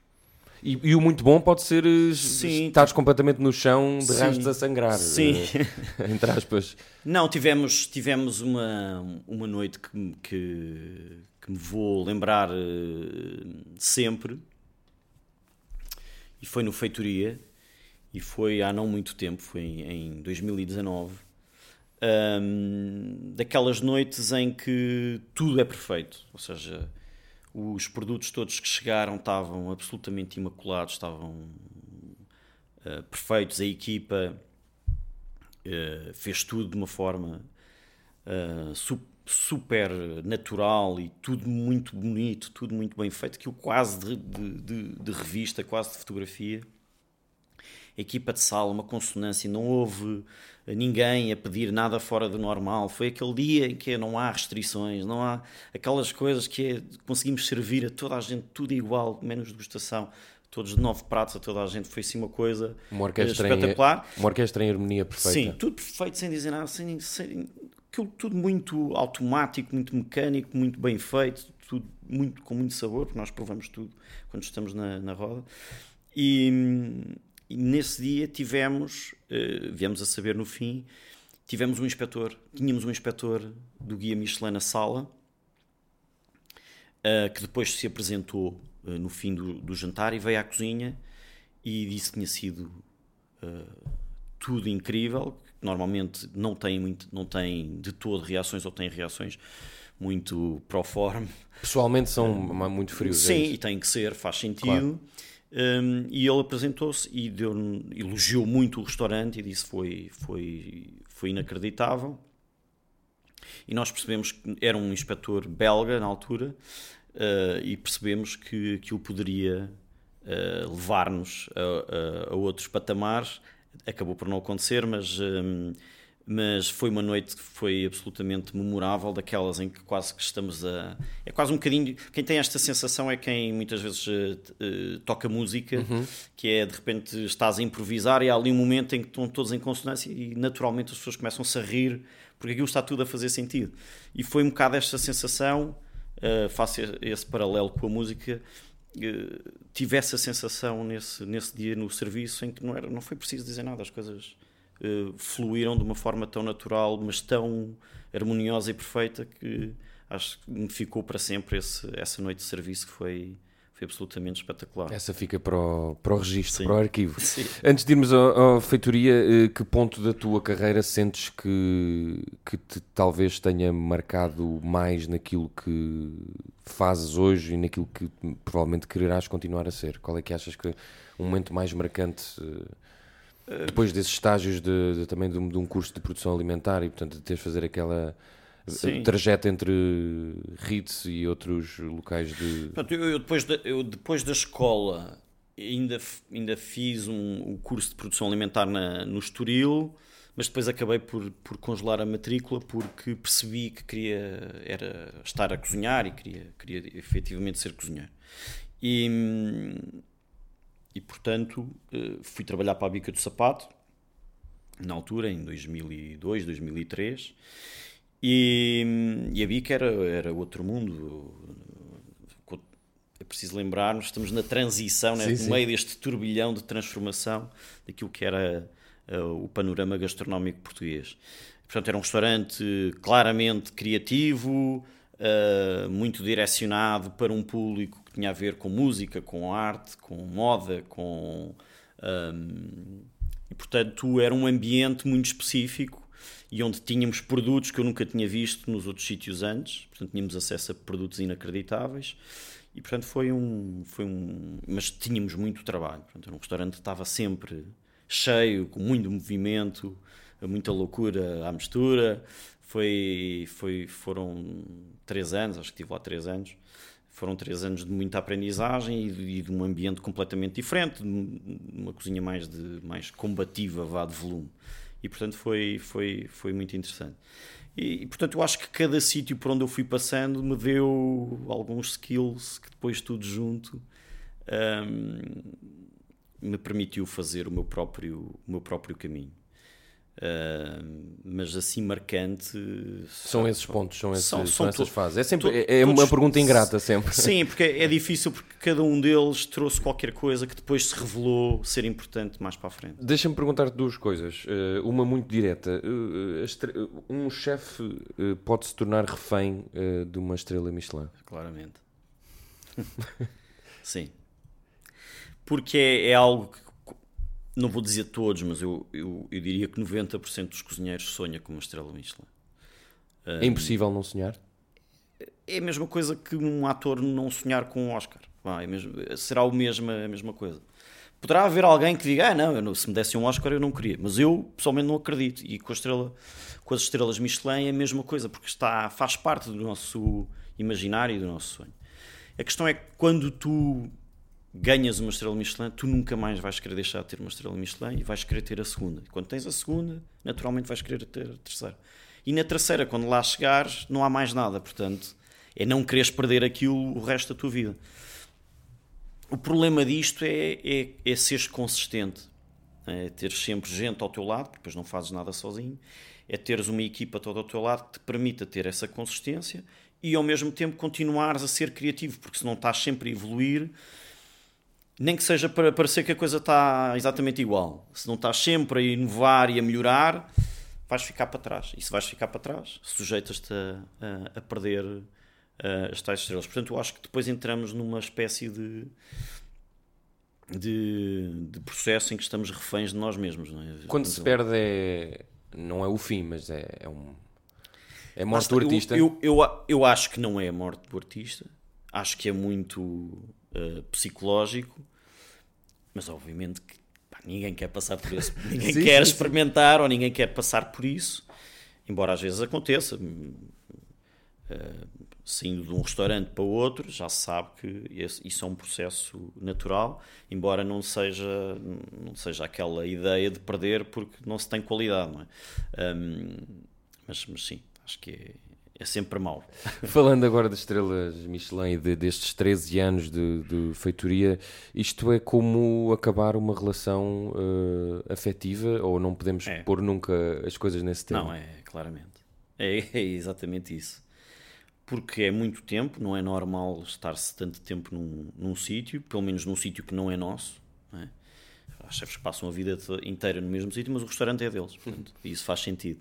E, e, o muito bom pode ser eh, Sim. estares completamente no chão de rastos a sangrar. Sim. Uh, entre aspas. Não, tivemos, tivemos uma, uma noite que, que, que me vou lembrar uh, sempre. E foi no Feitoria. E foi há não muito tempo, foi em, em 2019. Um, daquelas noites em que tudo é perfeito. Ou seja, os produtos todos que chegaram estavam absolutamente imaculados, estavam uh, perfeitos. A equipa uh, fez tudo de uma forma uh, su super natural e tudo muito bonito, tudo muito bem feito, que eu quase de, de, de, de revista, quase de fotografia equipa de sala, uma consonância, não houve ninguém a pedir nada fora do normal. Foi aquele dia em que não há restrições, não há aquelas coisas que é, conseguimos servir a toda a gente tudo igual, menos degustação. Todos de nove pratos a toda a gente, foi assim uma coisa uma orquestra espetacular. Em, uma orquestra em harmonia perfeita. Sim, tudo perfeito, sem dizer nada, sem, sem, tudo muito automático, muito mecânico, muito bem feito, tudo muito, com muito sabor, porque nós provamos tudo quando estamos na, na roda. E, e nesse dia tivemos, uh, viemos a saber no fim, tivemos um inspetor, tínhamos um inspetor do Guia Michelin na sala, uh, que depois se apresentou uh, no fim do, do, jantar e veio à cozinha e disse que tinha sido tudo incrível, que normalmente não tem, muito, não tem de todo reações ou tem reações muito pro forma. Pessoalmente são muito frios. É sim, é e tem que ser, faz sentido. Claro. Um, e ele apresentou-se e deu, elogiou muito o restaurante e disse foi foi foi inacreditável. E nós percebemos que era um inspetor belga na altura uh, e percebemos que aquilo poderia uh, levar-nos a, a, a, outros patamares. Acabou por não acontecer, mas um, mas foi uma noite que foi absolutamente memorável, daquelas em que quase que estamos a. É quase um bocadinho. Quem tem esta sensação é quem muitas vezes uh, toca música, uhum. que é de repente estás a improvisar e há ali um momento em que estão todos em consonância e naturalmente as pessoas começam-se a rir porque aquilo está tudo a fazer sentido. E foi um bocado esta sensação, uh, faço esse paralelo com a música. tive essa sensação nesse, nesse dia no serviço em que não, era, não foi preciso dizer nada, as coisas uh, fluíram de uma forma tão natural, mas tão harmoniosa e perfeita que acho que me ficou para sempre esse, essa noite de serviço que foi, foi absolutamente espetacular. Essa fica para o, para o registro, Sim. para o arquivo. Sim. Antes de irmos à, feitoria, eh, que ponto da tua carreira sentes que, que te talvez tenha marcado mais naquilo que fazes hoje e naquilo que provavelmente quererás continuar a ser? Qual é que achas que é um momento mais marcante? Uh, depois desses estágios de, de também de um, de um, curso de produção alimentar e portanto de teres de fazer aquela Sim. trajeto entre Ritz e outros locais de eu, eu, depois da, eu depois da escola ainda ainda fiz um, o curso de produção alimentar na, no Estoril mas depois acabei por, por congelar a matrícula porque percebi que queria era estar a cozinhar e queria queria efetivamente ser cozinheiro e e portanto eh, fui trabalhar para a Bica do Sapato, na altura, em 2002, 2003, e, e a Bica era, era outro mundo. É preciso lembrar-nos, estamos na transição, né, no meio deste turbilhão de transformação daquilo que era uh, o panorama gastronómico português. Portanto, era um restaurante claramente criativo, uh, muito direcionado para um público que tinha a ver com música, com arte, com moda, com. Um, e portanto era um ambiente muito específico e onde tínhamos produtos que eu nunca tinha visto nos outros sítios antes, portanto tínhamos acesso a produtos inacreditáveis e portanto foi um, foi um mas tínhamos muito trabalho, portanto era um restaurante que estava sempre cheio, com muito movimento, muita loucura à mistura, foi, foi, foram três anos, acho que estive lá três anos, foram três anos de muita aprendizagem e de, e de um ambiente completamente diferente, uma cozinha mais, de, mais combativa, vá de volume. E portanto foi, foi, foi muito interessante. E, portanto eu acho que cada sítio por onde eu fui passando me deu alguns skills que depois tudo junto um, me permitiu fazer o meu próprio, o meu próprio caminho. Uh, mas assim marcante são esses pontos, são, esses, são, são essas fases. É sempre é, é uma pergunta ingrata sempre. Sim, porque é difícil porque cada um deles trouxe qualquer coisa que depois se revelou ser importante mais para a frente. Deixa-me perguntar-te duas coisas, uh, uma muito direta. Uh, um chefe pode se tornar refém de uma estrela Michelin? Claramente. Sim. Porque é, é algo que não vou dizer todos, mas eu, eu, eu diria que 90% dos cozinheiros sonha com uma estrela Michelin. É impossível não sonhar? É a mesma coisa que um ator não sonhar com um Oscar. é mesmo, será o mesmo, a mesma coisa. Poderá haver alguém que diga, ah, não, não, se me desse um Oscar eu não queria. Mas eu, pessoalmente, não acredito. E com, a estrela, com as estrelas Michelin é a mesma coisa, porque está, faz parte do nosso imaginário e do nosso sonho. A questão é que quando tu ganhas uma estrela Michelin, tu nunca mais vais querer deixar de ter uma estrela Michelin e vais querer ter a segunda. Quando tens a segunda, naturalmente vais querer ter a terceira. E na terceira, quando lá chegares, não há mais nada. Portanto, é não quereres perder aquilo o resto da tua vida. O problema disto é, é, é seres consistente. É teres sempre gente ao teu lado, porque depois não fazes nada sozinho. É teres uma equipa toda ao teu lado que te permita ter essa consistência e ao mesmo tempo continuares a ser criativo, porque se não estás sempre a evoluir, nem que seja para parecer que a coisa está exatamente igual. Se não estás sempre a inovar e a melhorar, vais ficar para trás. E se vais ficar para trás, sujeitas-te a, a, a, perder uh, as tais estrelas. Portanto, eu acho que depois entramos numa espécie de, de, de processo em que estamos reféns de nós mesmos. É? Quando se perde, é, não é o fim, mas é, é um. É morte do artista. Eu, eu, eu, eu acho que não é a morte do artista. Acho que é muito uh, psicológico, mas obviamente que pá, ninguém quer passar por isso, ninguém sim, quer sim, experimentar sim. ou ninguém quer passar por isso, embora às vezes aconteça. Uh, saindo de um restaurante para outro, já se sabe que isso é um processo natural, embora não seja, não seja aquela ideia de perder porque não se tem qualidade, não é? Um, mas, mas sim, acho que é, é sempre mau. Falando agora das estrelas Michelin e de, destes 13 anos de, de, feitoria, isto é como acabar uma relação uh, afetiva ou não podemos é. pôr nunca as coisas nesse tempo? Não, é, claramente. É, é exatamente isso porque é muito tempo, não é normal estar-se tanto tempo num, num sítio, pelo menos num sítio que não é nosso. Não é? Há chefes que passam a vida inteira no mesmo sítio, mas o restaurante é deles, portanto, isso faz sentido.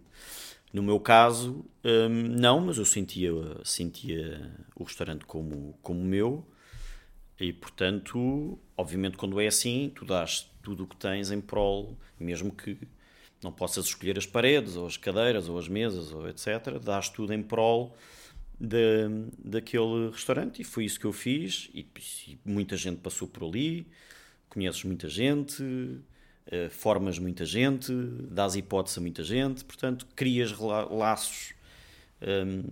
No meu caso, hum, não, mas eu sentia, sentia o restaurante como, como meu, e portanto, obviamente, quando é assim, tu dás tudo o que tens em prol, mesmo que não possas escolher as paredes, ou as cadeiras, ou as mesas, ou etc., dás tudo em prol de, daquele restaurante. E foi isso que eu fiz. E, e muita gente passou por ali, conheces muita gente, uh, formas muita gente, dás hipótese a muita gente, portanto crias laços um, ehm,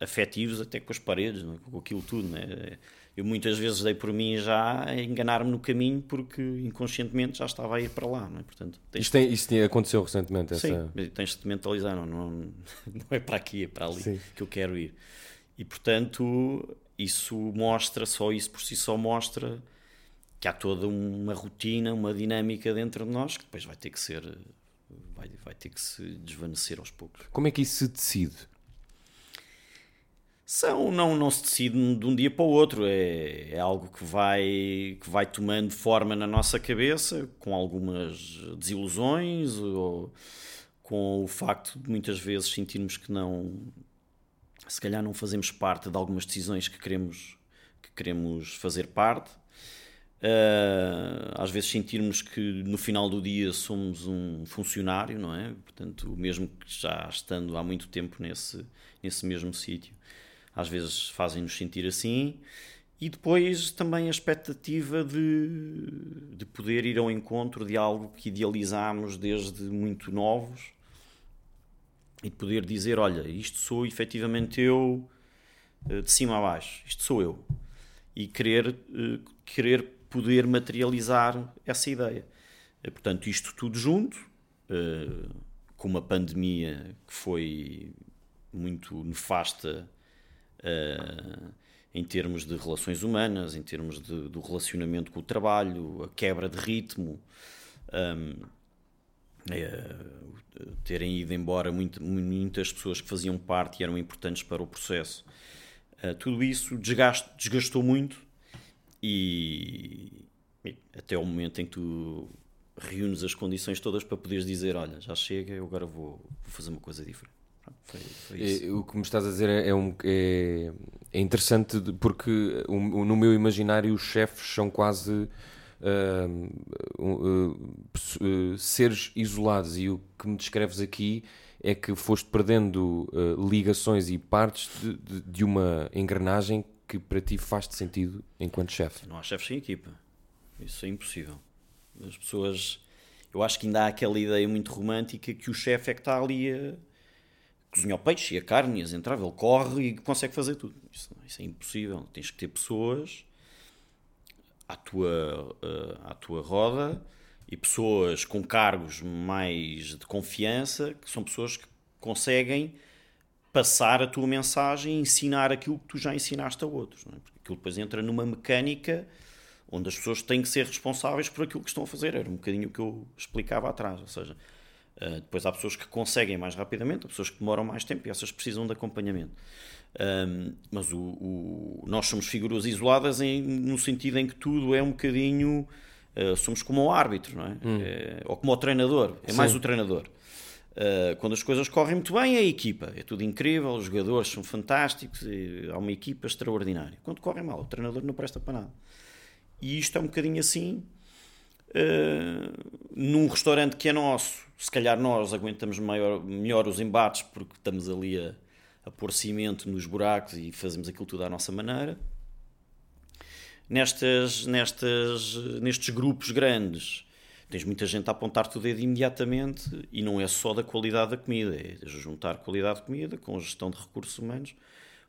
afetivos até com as paredes, é? com aquilo tudo, é? eu muitas vezes dei por mim já a enganar-me no caminho porque inconscientemente já estava a ir para lá, é? Portanto, tens... tem, isso aconteceu recentemente? Essa... Sim, tens de mentalizar, não, não, não é para aqui, é para ali Sim. que eu quero ir. E portanto, isso mostra, só isso por si só mostra que há toda uma rotina, uma dinâmica dentro de nós que depois vai ter que ser, vai, vai ter que se desvanecer aos poucos. Como é que isso se decide? são não não se decide de um dia para o outro é, é algo que vai que vai tomando forma na nossa cabeça com algumas desilusões ou com o facto de muitas vezes sentirmos que não se calhar não fazemos parte de algumas decisões que queremos que queremos fazer parte uh, às vezes sentirmos que no final do dia somos um funcionário não é? Portanto mesmo que já estando há muito tempo nesse nesse mesmo sítio às vezes fazem-nos sentir assim, e depois também a expectativa de, de poder ir ao encontro de algo que idealizámos desde muito novos e de poder dizer: Olha, isto sou efetivamente eu, eh, de cima a baixo, isto sou eu, e querer, eh, querer poder materializar essa ideia. Eh, portanto, isto tudo junto, com uma pandemia que foi muito nefasta uh, em termos de relações humanas, em termos de, do relacionamento com o trabalho, a quebra de ritmo, é, terem ido embora muitas pessoas que faziam parte e eram importantes para o processo. Tudo isso desgaste, desgastou muito e, até o momento em que tu reúnes as condições todas para poderes dizer olha, já chega, eu agora vou, vou fazer uma coisa diferente. Foi, foi é, o que me estás a dizer é, é, um, é, é interessante porque um, no meu imaginário os chefes são quase uh, uh, uh, seres isolados e o que me descreves aqui é que foste perdendo ligações e partes de, de, de, uma engrenagem que para ti faz sentido enquanto chefe. Não há chefes sem equipa. Isso é impossível. As pessoas. Eu acho que ainda há aquela ideia muito romântica que o chefe é que está ali a cozinha o peixe e a carne e as entraves, ele corre e consegue fazer tudo. Isso, isso, é impossível. Tens que ter pessoas à tua, uh, à tua roda e pessoas com cargos mais de confiança, que são pessoas que conseguem passar a tua mensagem e ensinar aquilo que tu já ensinaste a outros. É? Porque aquilo depois entra numa mecânica onde as pessoas têm que ser responsáveis por aquilo que estão a fazer. Era um bocadinho o que eu explicava atrás. Ou seja, Uh, depois há pessoas que conseguem mais rapidamente, há pessoas que demoram mais tempo e essas precisam de acompanhamento. Mas o, o, nós somos figuras isoladas em, no sentido em que tudo é um bocadinho. Uh, somos como o árbitro, não é? Hum. é ou como o treinador, é Sim. mais o treinador. Uh, quando as coisas correm muito bem, é a equipa, é tudo incrível, os jogadores são fantásticos, há uma equipa extraordinária. Quando correm mal, o treinador não presta para nada. E isto é um bocadinho assim Uh, num restaurante que é nosso, se calhar nós aguentamos maior, melhor os embates porque estamos ali a, a pôr cimento nos buracos e fazemos aquilo tudo à nossa maneira. Nestas, nestas, nestes grupos grandes, tens muita gente a apontar-te o dedo imediatamente e não é só da qualidade da comida, é juntar qualidade de comida com gestão de recursos humanos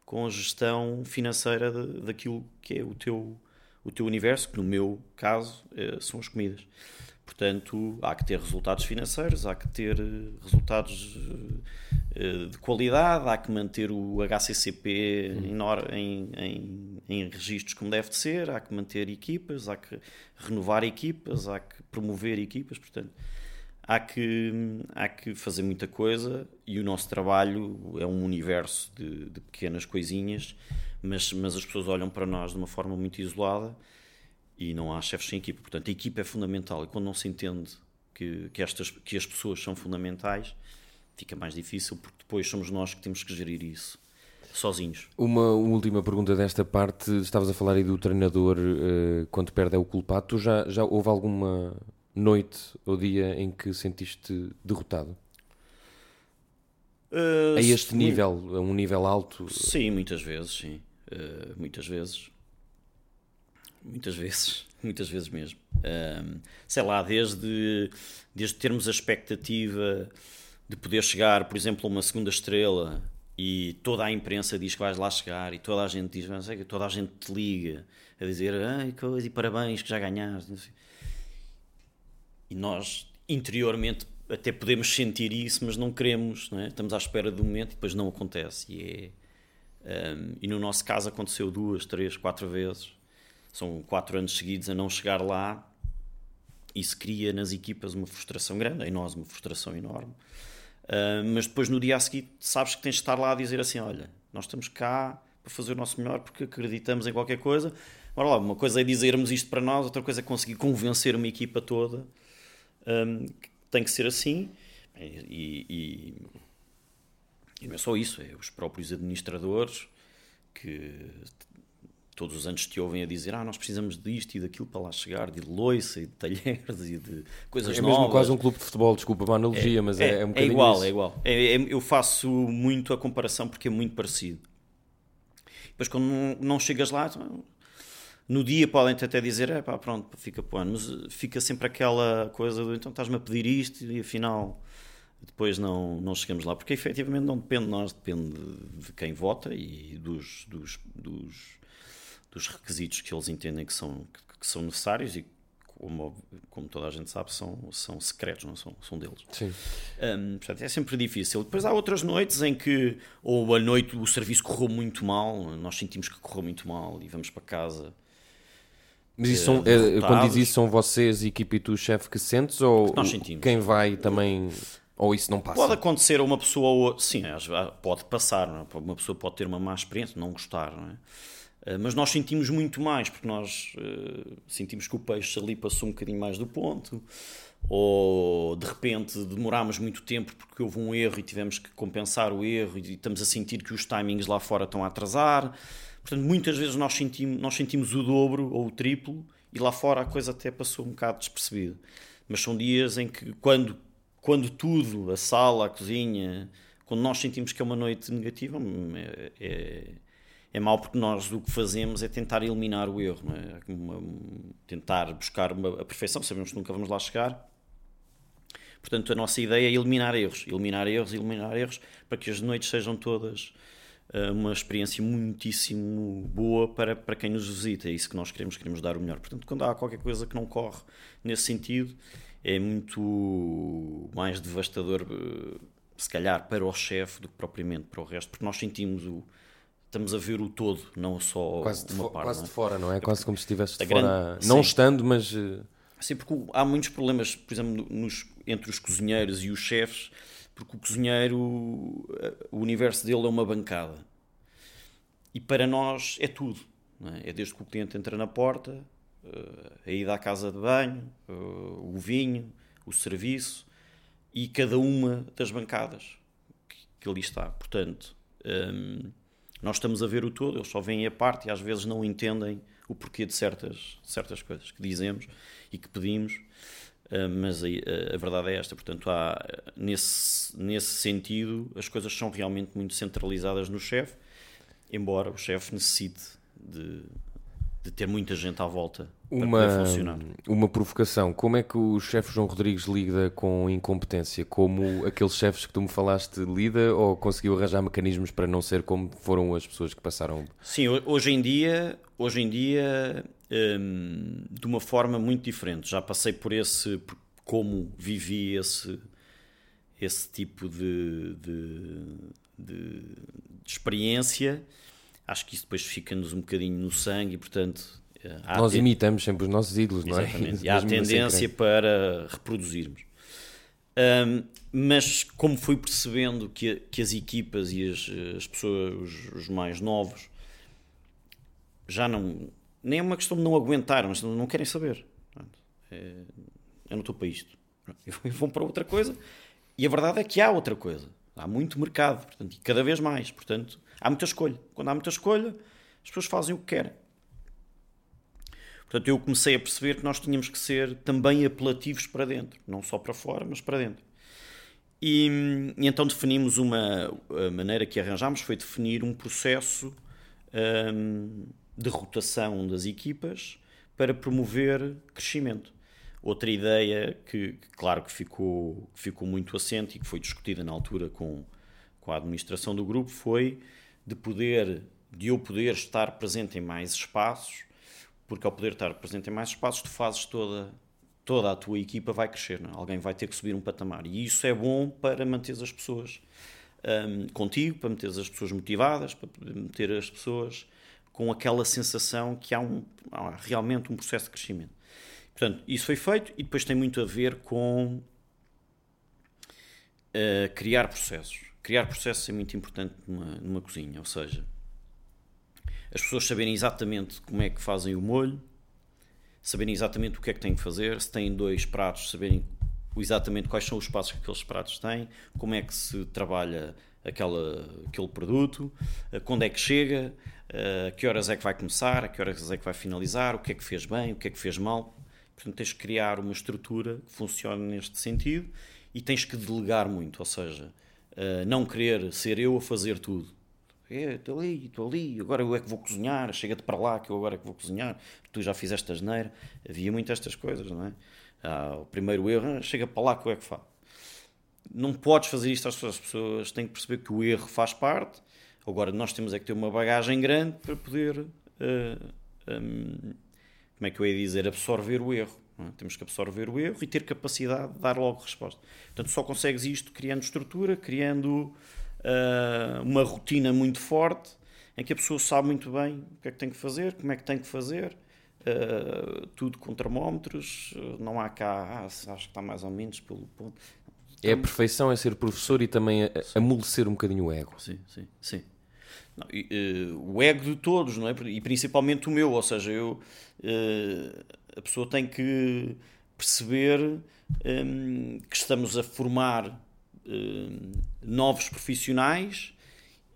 com a gestão financeira de, daquilo que é o teu, o teu universo, que no meu caso eh, são as comidas. Portanto, há que ter resultados financeiros, há que ter eh, resultados eh, de qualidade, há que manter o HCCP em, em, em, em registros como deve de ser, há que manter equipas, há que renovar equipas, há que promover equipas, portanto, há que, há que fazer muita coisa e o nosso trabalho é um universo de, de pequenas coisinhas, mas, mas as pessoas olham para nós de uma forma muito isolada e não há chefes sem equipa. Portanto, a equipa é fundamental e quando não se entende que, que, estas, que as pessoas são fundamentais, fica mais difícil porque depois somos nós que temos que gerir isso sozinhos. Uma última pergunta desta parte. Estavas a falar aí do treinador uh, quando perde é o culpado. Tu já, já houve alguma noite ou dia em que sentiste derrotado? Uh, a este sim. nível, a um nível alto? Sim, muitas vezes, sim. Uh, muitas vezes. Muitas vezes, muitas vezes mesmo. Um, sei lá, desde, desde termos a expectativa de poder chegar, por exemplo, a uma segunda estrela e toda a imprensa diz que vais lá chegar e toda a gente diz, sei, toda a gente te liga a dizer ai coisa e parabéns que já ganhaste. E nós interiormente até podemos sentir isso, mas não queremos, não é? estamos à espera do momento e depois não acontece. E, é, um, e no nosso caso aconteceu duas, três, quatro vezes são quatro anos seguidos a não chegar lá. Isso cria nas equipas uma frustração grande, em nós uma frustração enorme. Uh, mas depois no dia a seguir sabes que tens de estar lá a dizer assim: olha, nós estamos cá para fazer o nosso melhor porque acreditamos em qualquer coisa. Ora lá, uma coisa é dizermos isto para nós, outra coisa é conseguir convencer uma equipa toda um, que tem que ser assim. E, e, e, não é só isso, é os próprios administradores que todos os anos te ouvem a dizer ah, nós precisamos disto e daquilo para lá chegar, de loiça e de talheres e de coisas é novas. É mesmo quase um clube de futebol, desculpa uma analogia, é, mas é, é, um é igual, isso. é igual. É, eu faço muito a comparação porque é muito parecido. Depois quando não, não chegas lá, no dia podem até dizer, é pá, pronto, fica para ano, mas fica sempre aquela coisa do então estás-me a pedir isto e afinal depois não, não chegamos lá, porque efetivamente não depende de nós, depende de quem vota e dos, dos, dos dos requisitos que eles entendem que são, que, que são necessários e como, como, toda a gente sabe, são, são secretos, não são, são deles. Sim. Um, portanto, é sempre difícil. Depois há outras noites em que, ou a noite o serviço correu muito mal, nós sentimos que correu muito mal e vamos para casa. Mas isso são, é, quando diz isso, são vocês, equipe e tu, chefe, que sentes? Ou nós sentimos. quem vai também. Ou isso não passa? Pode acontecer a uma pessoa ou sim, pode passar. É? Uma pessoa pode ter uma má experiência, não gostar, não é? Eh, mas nós sentimos muito mais, porque nós uh, sentimos que o peixe ali passou um bocadinho mais do ponto, ou de repente demorámos muito tempo porque houve um erro e tivemos que compensar o erro e estamos a sentir que os timings lá fora estão a atrasar. Portanto, muitas vezes nós sentimos, nós sentimos o dobro ou o triplo e lá fora a coisa até passou um bocado despercebida. Mas são dias em que, quando, quando tudo, a sala, a cozinha, quando nós sentimos que é uma noite negativa, é, é é mau porque nós o que fazemos é tentar eliminar o erro, é? Uma, tentar buscar uma, a perfeição, sabemos que nunca vamos lá chegar. Portanto, a nossa ideia é eliminar erros, eliminar erros, eliminar erros, para que as noites sejam todas uh, uma experiência muitíssimo boa para, para quem nos visita. É isso que nós queremos, queremos dar o melhor. Portanto, quando há qualquer coisa que não corre nesse sentido, é muito mais devastador, uh, se calhar, para o chefe do que propriamente para o resto, porque nós sentimos o estamos a ver o todo, não só quase uma de parte. Quase é? de fora, não é? Quase como se estivesse de fora, grande... não Sim. estando, mas... Eh, Sim, porque há muitos problemas, por exemplo, nos, entre os cozinheiros e os chefes, porque o cozinheiro, eh, o universo dele é uma bancada. E para nós é tudo. É? é? desde que o cliente entra na porta, eh, a ida à casa de banho, o vinho, o serviço e cada uma das bancadas que ali está. Portanto, hum, nós estamos a ver o todo, eles só veem a parte e às vezes não entendem o porquê de certas, certas coisas que dizemos e que pedimos, uh, mas a, a, verdade é esta. Portanto, há, nesse, nesse sentido, as coisas são realmente muito centralizadas no chefe, embora o chefe necessite de, de ter muita gente à volta uma, para funcionar. Uma provocação. Como é que o chefe João Rodrigues lida com incompetência? Como aqueles chefes que tu me falaste lida ou conseguiu arranjar mecanismos para não ser como foram as pessoas que passaram? Sim, hoje em dia, hoje em dia hum, de uma forma muito diferente. Já passei por esse, como vivi esse, esse tipo de, de, de, de experiência. Acho que isso depois fica-nos um bocadinho no sangue e, portanto, nós imitamos sempre os nossos ídolos, Exatamente. não é? E há tendência para reproduzirmos. Um, mas como fui percebendo que, que as equipas e as, as pessoas, os, os, mais novos, já não. Nem é uma questão de não aguentar, mas não, não querem saber. É, eu não estou para isto. E vão para outra coisa. E a verdade é que há outra coisa. Há muito mercado, portanto, e cada vez mais. Portanto, há muita escolha. Quando há muita escolha, as pessoas fazem o que querem. Portanto, eu comecei a perceber que nós tínhamos que ser também apelativos para dentro, não só para fora, mas para dentro. E, e então definimos uma maneira que arranjámos foi definir um processo um, de rotação das equipas para promover crescimento. Outra ideia que, que claro, que ficou, que ficou muito assente e que foi discutida na altura com, com a administração do grupo foi de poder, de eu poder estar presente em mais espaços porque ao poder estar presente em mais espaços, tu fazes toda, toda a tua equipa vai crescer, não? É? alguém vai ter que subir um patamar. E isso é bom para manter as pessoas um, contigo, para manter as pessoas motivadas, para manter as pessoas com aquela sensação que há, um, há realmente um processo de crescimento. Portanto, isso foi feito e depois tem muito a ver com uh, criar processos. Criar processos é muito importante numa, numa cozinha, ou seja, as pessoas saberem exatamente como é que fazem o molho, saberem exatamente o que é que têm que fazer, se têm dois pratos, saberem exatamente quais são os passos que aqueles pratos têm, como é que se trabalha aquela, aquele produto, eh, quando é que chega, eh, a que horas é que vai começar, a que horas é que vai finalizar, o que é que fez bem, o que é que fez mal. Portanto, tens que criar uma estrutura que funcione neste sentido e tens que delegar muito, ou seja, eh, não querer ser eu a fazer tudo estou ali, estou ali, agora eu é que vou cozinhar, chega-te para lá que eu agora é que vou cozinhar, tu já fizeste a geneira. Havia muito estas coisas, não é? Ah, o primeiro erro, ah, chega para lá que eu é que faço. Não podes fazer isto às pessoas, as pessoas têm que perceber que o erro faz parte. Agora, nós temos é que ter uma bagagem grande para poder, uh, ah, um, como é que eu ia dizer, absorver o erro. É? Temos que absorver o erro e ter capacidade de dar logo resposta. Portanto, só consegues isto criando estrutura, criando uh, uma rotina muito forte em que a pessoa sabe muito bem o que é que tem que fazer, como é que tem que fazer, uh, tudo com termómetros, não há cá, ah, acho que está mais ou menos pelo ponto. É a perfeição, é ser professor e também amolecer um bocadinho o ego. Sim, sim, sim. Não, e, uh, o ego de todos, não é? E principalmente o meu, ou seja, eu, uh, a pessoa tem que perceber um, que estamos a formar uh, novos profissionais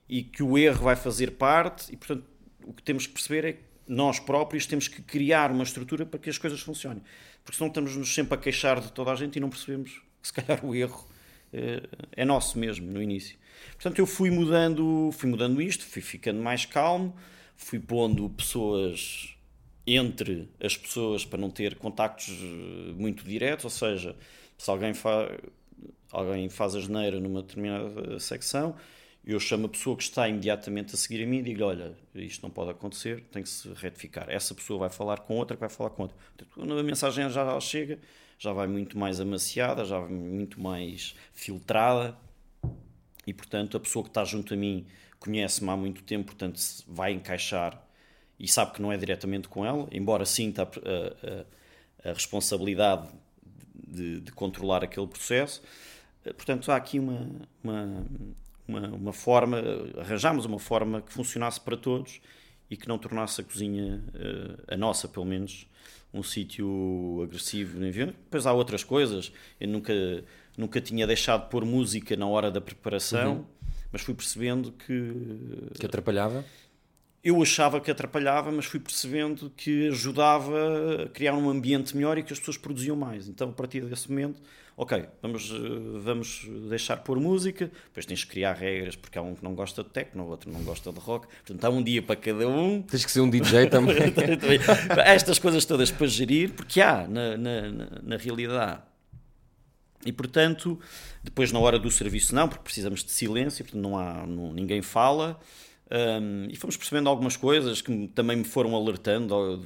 e que o erro vai fazer parte e, portanto, o que temos que perceber é que nós próprios temos que criar uma estrutura para que as coisas funcionem. Porque senão estamos-nos sempre a queixar de toda a gente e não percebemos que se calhar o erro uh, é nosso mesmo no início. Portanto, eu fui mudando, fui mudando isto, fui ficando mais calmo, fui pondo pessoas entre as pessoas para não ter contactos eh, muito diretos, ou seja, se alguém faz alguém faz a geneira numa determinada secção, eu chamo a pessoa que está imediatamente a seguir a mim e digo olha, isto não pode acontecer, tem que se retificar. Essa pessoa vai falar com outra que vai falar com outra. Quando a mensagem já chega, já vai muito mais amaciada, já vai muito mais filtrada e, portanto, a pessoa que está junto a mim conhece-me há muito tempo, portanto, vai encaixar e sabe que não é diretamente com ela, embora sinta a, a, a responsabilidade de, de controlar aquele processo Portanto, há aqui uma, uma, uma, uma forma, arranjámos uma forma que funcionasse para todos e que não tornasse a cozinha, eh, a nossa pelo menos, um sítio agressivo. Depois há outras coisas, eu nunca, nunca tinha deixado de pôr música na hora da preparação, uhum. mas fui percebendo que... Que atrapalhava? Eu achava que atrapalhava, mas fui percebendo que ajudava a criar um ambiente melhor e que as pessoas produziam mais. Então, a partir desse momento, ok, vamos, eh, vamos deixar pôr música, depois tens que criar regras, porque há um que não gosta de techno, o outro não gosta de rock, portanto há um dia para cada um. Tens que ser um DJ também. Estas coisas todas para gerir, porque há, na, na, na realidade. E portanto, depois na hora do serviço não, porque precisamos de silêncio, portanto não há, não, ninguém fala. Um, e fomos percebendo algumas coisas que também me foram alertando.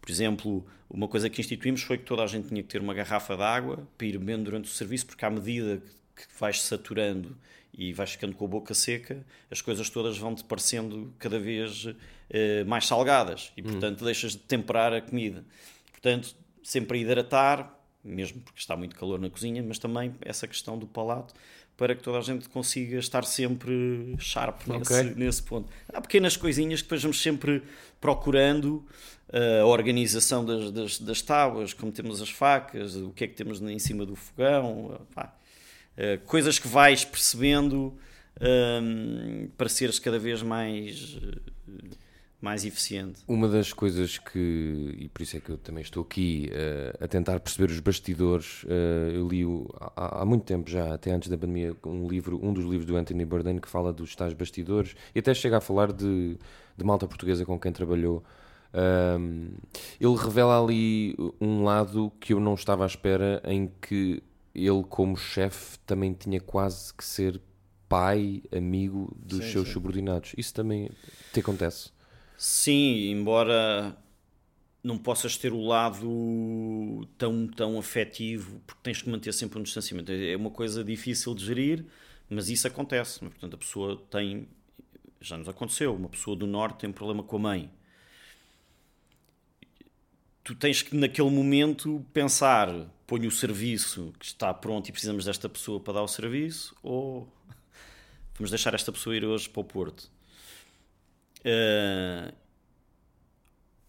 Por exemplo, uma coisa que instituímos foi que toda a gente tinha que ter uma garrafa de água para ir bebendo durante o serviço, porque à medida que vais saturando e vais ficando com a boca seca, as coisas todas vão-te parecendo cada vez uh, mais salgadas e, portanto, hum. deixas de temperar a comida. Portanto, sempre a hidratar, mesmo porque está muito calor na cozinha, mas também essa questão do palato para que toda a gente consiga estar sempre sharp okay. nesse, nesse, ponto. Há pequenas coisinhas que depois vamos sempre procurando uh, a organização das, das, das, tábuas, como temos as facas, o que é que temos em cima do fogão, uh, coisas que vais percebendo um, para seres cada vez mais mais eficiente. Uma das coisas que, e por isso é que eu também estou aqui uh, a tentar perceber os bastidores, uh, eu li o, há, há, muito tempo já, até antes da pandemia, um livro, um dos livros do Anthony Bourdain que fala dos tais bastidores e até chega a falar de, de malta portuguesa com quem trabalhou. Um, ele revela ali um lado que eu não estava à espera, em que ele, como chefe, também tinha quase que ser pai, amigo dos sim, seus sim. subordinados. Isso também te acontece? Sim, embora não possas ter o lado tão, tão afetivo, porque tens que manter sempre um distanciamento. É uma coisa difícil de gerir, mas isso acontece. Portanto, a pessoa tem. Já nos aconteceu, uma pessoa do Norte tem um problema com a mãe. Tu tens que, naquele momento, pensar: ponho o serviço que está pronto e precisamos desta pessoa para dar o serviço, ou vamos deixar esta pessoa ir hoje para o Porto Uh,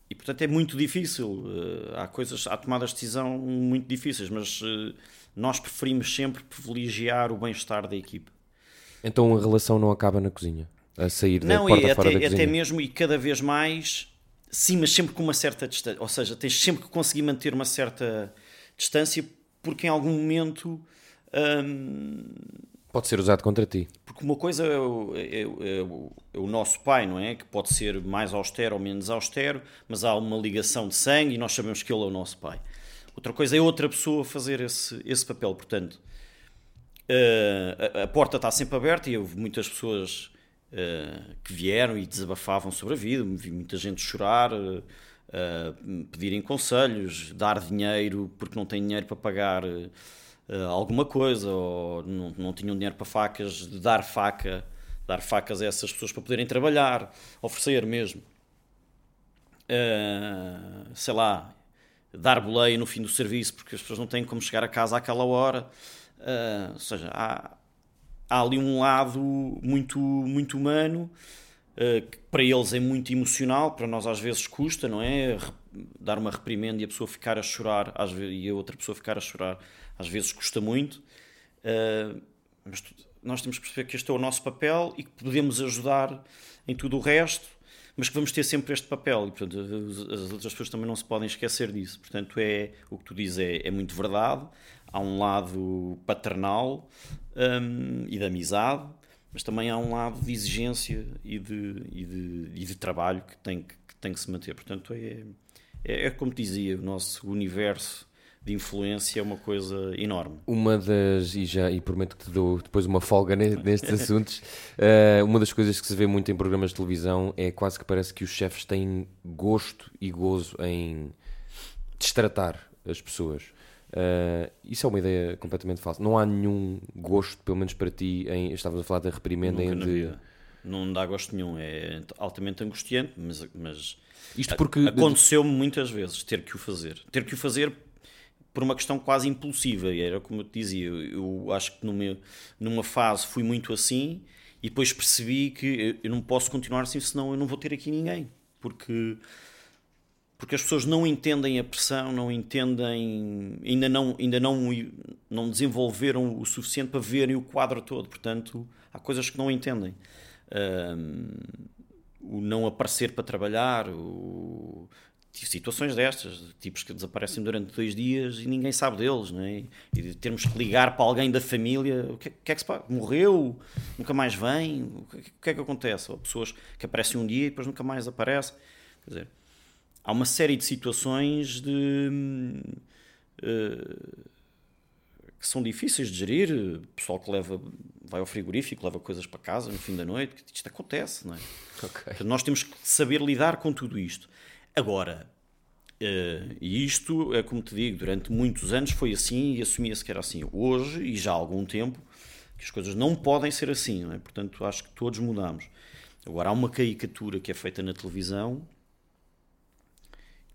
e portanto é muito difícil. Uh, há coisas, há tomadas de decisão muito difíceis, mas uh, nós preferimos sempre privilegiar o bem-estar da equipe. Então a relação não acaba na cozinha, a sair da não, porta e fora até, da cozinha. até mesmo e cada vez mais, sim, mas sempre com uma certa distância. Ou seja, tens sempre que conseguir manter uma certa distância, porque em algum momento. Hum, Pode ser usado contra ti. Porque uma coisa é o, é, é, é o, nosso pai, não é? Que pode ser mais austero ou menos austero, mas há uma ligação de sangue e nós sabemos que ele é o nosso pai. Outra coisa é outra pessoa fazer esse, esse papel. Portanto, uh, a, a, porta está sempre aberta e houve muitas pessoas uh, que vieram e desabafavam sobre a vida. Vi muita gente chorar, uh, pedirem conselhos, dar dinheiro porque não tem dinheiro para pagar alguma coisa, ou não, não tinham dinheiro para facas, de dar faca, dar facas a essas pessoas para poderem trabalhar, oferecer mesmo. Uh, sei lá, dar boleia no fim do serviço porque as pessoas não têm como chegar a casa àquela hora. Uh, ou seja, há, há ali um lado muito, muito humano uh, que para eles é muito emocional, para nós às vezes custa, não é? Dar uma reprimenda e a pessoa ficar a chorar às vezes, e a outra pessoa ficar a chorar às vezes custa muito, uh, mas nós temos que perceber que este é o nosso papel e que podemos ajudar em tudo o resto, mas que vamos ter sempre este papel e, portanto, as outras pessoas também não se podem esquecer disso. Portanto, é o que tu dizes é, é muito verdade. Há um lado paternal um, e de amizade, mas também há um lado de exigência e de, e de, e de trabalho que tem que, que, tem que se manter. Portanto, é, é, é como dizia, o nosso universo de influência é uma coisa enorme. Uma das, e já e prometo que te dou depois uma folga nestes assuntos, uh, uma das coisas que se vê muito em programas de televisão é quase que parece que os chefes têm gosto e gozo em destratar as pessoas. Uh, isso é uma ideia completamente falsa. Não há nenhum gosto, pelo menos para ti, em. Estavas a falar da reprimenda Nunca em de... Não dá gosto nenhum, é altamente angustiante, mas, mas isto porque aconteceu-me muitas vezes ter que o fazer. Ter que o fazer por uma questão quase impulsiva. E era como eu te dizia, eu acho que numa, numa fase fui muito assim e depois percebi que eu não posso continuar assim, senão eu não vou ter aqui ninguém. Porque, porque as pessoas não entendem a pressão, não entendem, ainda não, ainda não, não desenvolveram o suficiente para verem o quadro todo. Portanto, há coisas que não entendem. o não aparecer para trabalhar, o, situações destas, tipos que desaparecem durante dois dias e ninguém sabe deles, não é? E de termos que ligar para alguém da família, o que, que é que se passa? Morreu? Nunca mais vem? O que, que é que acontece? Ou pessoas que aparecem um dia e depois nunca mais aparecem. Quer dizer, há uma série de situações de. Uh, que são difíceis de gerir, o pessoal que leva, vai ao frigorífico, leva coisas para casa no fim da noite, isto acontece, não é? Okay. Nós temos que saber lidar com tudo isto. Agora, uh, e isto é como te digo, durante muitos anos foi assim e assumia-se que era assim. Hoje, e já há algum tempo, que as coisas não podem ser assim, é? Portanto, acho que todos mudamos. Agora, há uma caricatura que é feita na televisão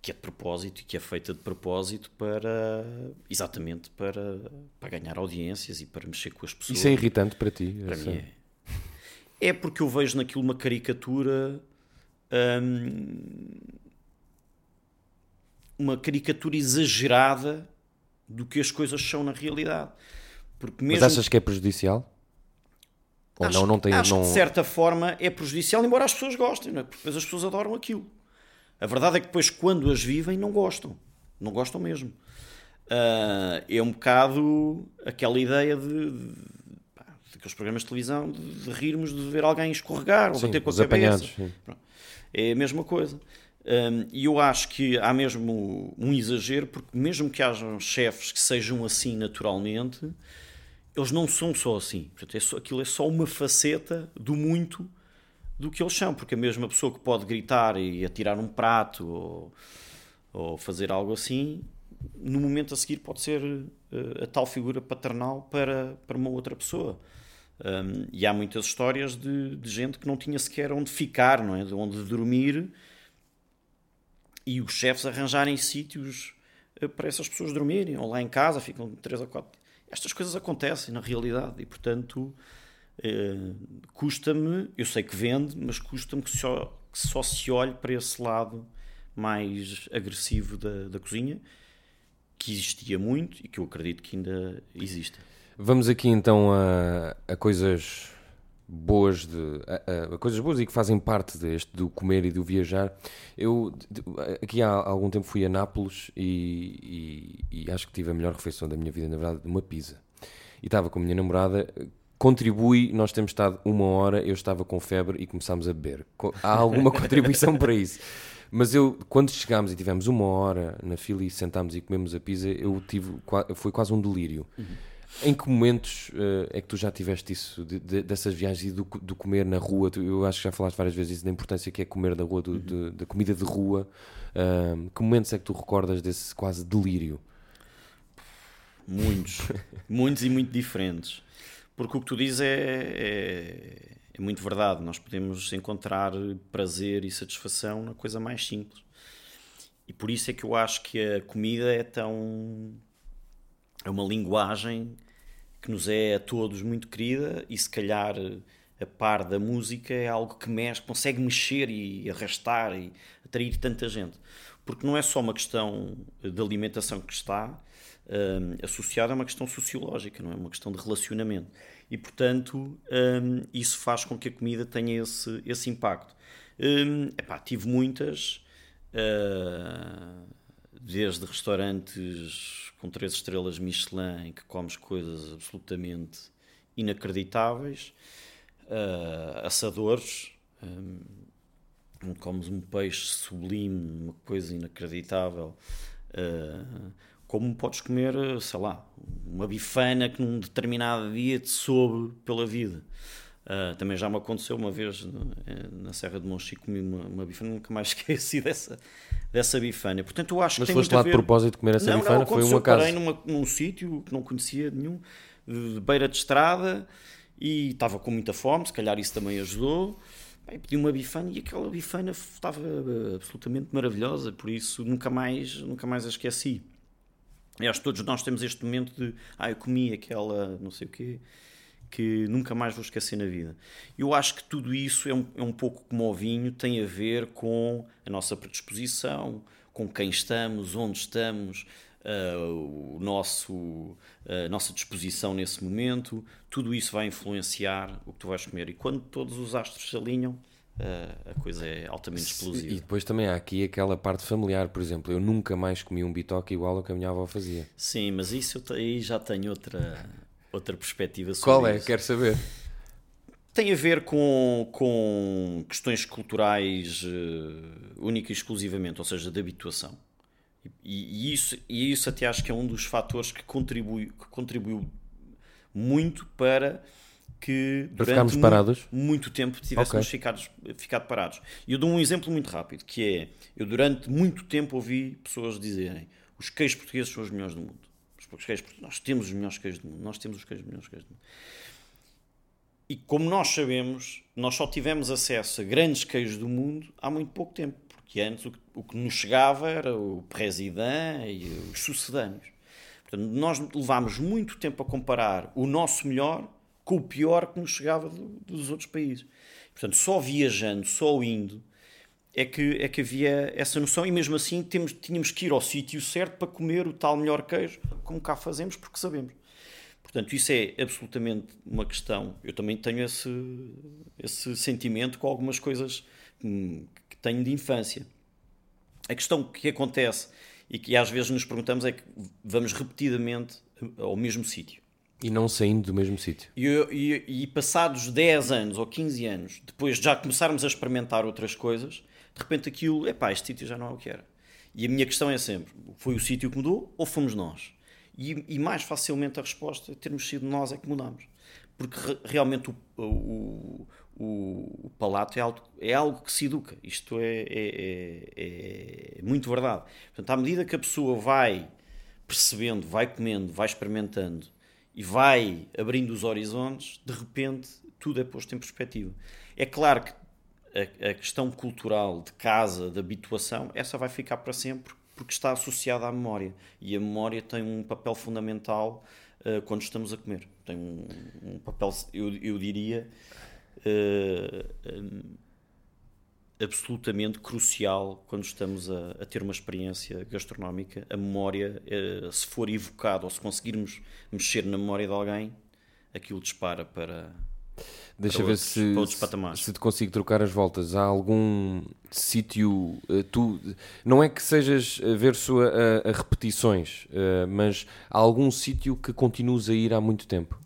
que é de propósito e que é feita de propósito para exatamente para, para ganhar audiências e para mexer com as pessoas. Isso é irritante para ti? Para mim é. É porque eu vejo naquilo uma caricatura hum, uma caricatura exagerada do que as coisas são na realidade. Porque mesmo... Mas achas que é prejudicial? Ou acho, não, não tem, acho não... que de certa forma é prejudicial, embora as pessoas gostem, não é? porque depois as pessoas adoram aquilo. A verdade é que depois, quando as vivem, não gostam. Não gostam mesmo. Uh, é um bocado aquela ideia de, de, aqueles programas de televisão de, de, rirmos de ver alguém escorregar ou bater com a cabeça. É a mesma coisa. E eu acho que há mesmo um exagero, porque mesmo que hajam chefes que sejam assim naturalmente, eles não são só assim. Portanto, é aquilo é só uma faceta do muito do que eles são, porque a mesma pessoa que pode gritar e atirar um prato ou, ou fazer algo assim, no momento a seguir pode ser uh, a tal figura paternal para, para uma outra pessoa. Um, e há muitas histórias de, de, gente que não tinha sequer onde ficar, não é? de onde dormir e os chefes arranjarem sítios eh, para essas pessoas dormirem, ou lá em casa ficam três ou quatro. Estas coisas acontecem na realidade e, portanto, eh, custa-me, eu sei que vende, mas custa-me que só, que só se olhe para esse lado mais agressivo da, da cozinha, que existia muito e que eu acredito que ainda existe. Vamos aqui então a, a coisas boas de a, a, coisas boas e que fazem parte deste do comer e do viajar. Eu aqui há algum tempo fui a Nápoles e, e, e, acho que tive a melhor refeição da minha vida, na verdade, uma pizza. E estava com a minha namorada, contribui, nós temos estado uma hora, eu estava com febre e começámos a beber. Há alguma contribuição para isso? Mas eu, quando chegámos e tivemos uma hora na fila e sentámos e comemos a pizza, eu tive, foi quase um delírio. Uhum. Em que momentos uh, é que tu já tiveste isso, de, de, dessas viagens e do, do, comer na rua? Tu, eu acho que já falaste várias vezes isso, da importância que é comer da rua, do, uhum. da comida de rua. Uh, que momentos é que tu recordas desse quase delírio? Muitos, muitos e muito diferentes. Porque o que tu dizes é, é, é muito verdade. Nós podemos encontrar prazer e satisfação na coisa mais simples. E por isso é que eu acho que a comida é tão. é uma linguagem que nos é a todos muito querida e se calhar a par da música é algo que mexe, consegue mexer e arrastar e atrair tanta gente. Porque não é só uma questão de alimentação que está um, associada a uma questão sociológica, não é uma questão de relacionamento. E portanto, um, isso faz com que a comida tenha esse, esse impacto. Um, epá, tive muitas, uh, desde restaurantes com três estrelas Michelin em que comes coisas absolutamente inacreditáveis, uh, assadores, um, comes um peixe sublime, uma coisa inacreditável, uh, como podes comer, sei lá, uma bifana que num determinado dia te soube pela vida. Uh, também já me aconteceu uma vez na Serra de Monchique comi uma, uma bifana, nunca mais esqueci dessa, dessa bifana. Portanto, eu acho Mas que foste lá de propósito comer essa não, bifana? Não, foi um acaso? parei numa, num sítio que não conhecia nenhum, de beira de estrada, e estava com muita fome, se calhar isso também ajudou. Bem, pedi uma bifana e aquela bifana estava absolutamente maravilhosa, por isso nunca mais, nunca mais a esqueci. E acho que todos nós temos este momento de ah, eu comi aquela não sei o quê que nunca mais vou esquecer na vida. Eu acho que tudo isso é um, é um pouco como o vinho, tem a ver com a nossa predisposição, com quem estamos, onde estamos, uh, o nosso, a nossa disposição nesse momento, tudo isso vai influenciar o que tu vais comer. E quando todos os astros se alinham, uh, a coisa é altamente explosiva. E depois também há aqui aquela parte familiar, por exemplo, eu nunca mais comi um bitoque igual ao que a minha avó fazia. Sim, mas isso aí já tenho outra, outra perspectiva sobre Qual é? isso. Quero saber. Tem a ver com, com questões culturais uh, única e exclusivamente, ou seja, de habituação. E, e, isso, e isso até acho que é um dos fatores que, contribui, que contribuiu muito para que durante muito, parados? muito tempo tivéssemos Ok. ficado, ficado parados. E eu dou um exemplo muito rápido, que é, eu durante muito tempo ouvi pessoas dizerem os queijos portugueses são os melhores do mundo. Os queijos, portu- nós temos os melhores queijos do mundo. Nós temos os queijos melhores queijos do mundo. E como nós sabemos, nós só tivemos acesso a grandes queijos do mundo há muito pouco tempo. Porque antes o que, o que nos chegava era o presidente e os sucedâneos. Portanto, nós levámos muito tempo a comparar o nosso melhor com o pior que nos chegava do- dos outros países. Portanto, só viajando, só indo, é que, é que havia essa noção e mesmo assim temos, tínhamos que ir ao sítio certo para comer o tal melhor queijo, como cá fazemos, porque sabemos. Portanto, isso é absolutamente uma questão. Eu também tenho esse, esse sentimento com algumas coisas hum, que tenho de infância. A questão que acontece e que às vezes nos perguntamos é que vamos repetidamente ao mesmo sítio. E não saindo do mesmo sítio. E, e- e passados 10 anos ou 15 anos, depois de já começarmos a experimentar outras coisas, de repente aquilo, epá, este sítio já não é o que era. E a minha questão é sempre, foi o sítio que mudou ou fomos nós? E, e mais facilmente a resposta é termos sido nós é que mudamos. Porque re- realmente o, o, o, o palato é algo, é algo que se educa. Isto é, é- é- é muito verdade. Portanto, à medida que a pessoa vai percebendo, vai comendo, vai experimentando e vai abrindo os horizontes, de repente tudo é posto em perspectiva. É claro que a, a questão cultural de casa, de habituação, essa vai ficar para sempre porque está associada à memória. E a memória tem um papel fundamental eh, quando estamos a comer. Tem um, um papel, eu, eu diria, eh, hum, absolutamente crucial quando estamos a, a ter uma experiência gastronómica. A memória, eh, se for evocado ou se conseguirmos mexer na memória de alguém, aquilo dispara para. Deixa Para ver outros- se, outros patamares. se te consigo trocar as voltas. Há algum sítio. eh, Tu, não é que sejas averso a, a, repetições, eh, mas há algum sítio que continues a ir há muito tempo?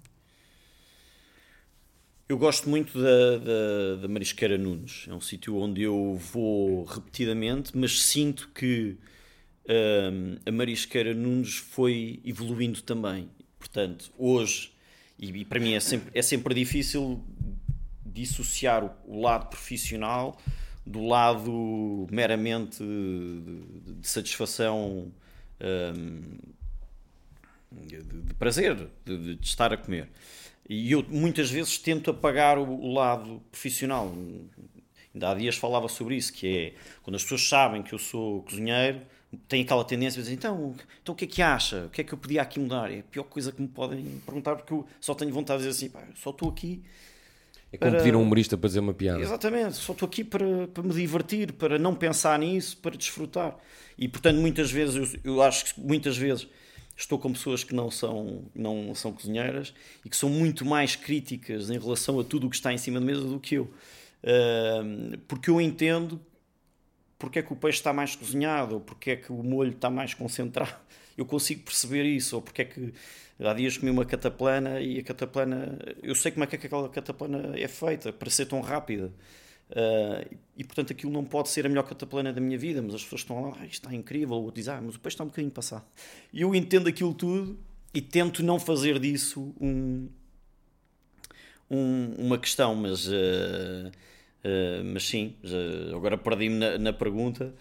Eu gosto muito da, da, da Marisqueira Nunes. É um sítio onde eu vou repetidamente, mas sinto que hum, a Marisqueira Nunes foi evoluindo também. Portanto, hoje, e, e para mim é sempre, é sempre difícil dissociar o, o lado profissional do lado meramente de, de satisfação hum, de, de prazer, de, de- estar a comer. E eu muitas vezes tento apagar o, o lado profissional. Ainda há dias falava sobre isso, que é quando as pessoas sabem que eu sou cozinheiro, têm aquela tendência a dizer, então, então o que é que acha? O que é que eu podia aqui mudar? É a pior coisa que me podem perguntar, porque eu só tenho vontade de dizer assim, pá, só estou aqui É como Para- pedir a um humorista para dizer uma piada. Exatamente, só estou aqui para, para me divertir, para não pensar nisso, para desfrutar. E portanto, muitas vezes, eu, eu acho que muitas vezes estou com pessoas que não são, não são cozinheiras e que são muito mais críticas em relação a tudo o que está em cima da mesa do que eu. Ahm, porque eu entendo porque é que o peixe está mais cozinhado, ou porque é que o molho está mais concentrado. Eu consigo perceber isso, ou porque é que há dias comi uma cataplana e a cataplana, eu sei como é que aquela cataplana é feita para ser tão rápida. Ah, e portanto aquilo não pode ser a melhor cataplana da minha vida, mas as pessoas estão lá, "Ah, isto está incrível, ou outro diz, ah, mas o peixe está um bocadinho passado. E eu entendo aquilo tudo e tento não fazer disso um, um- uma questão, mas, ah, ah, mas sim, já- agora perdi-me na, na pergunta.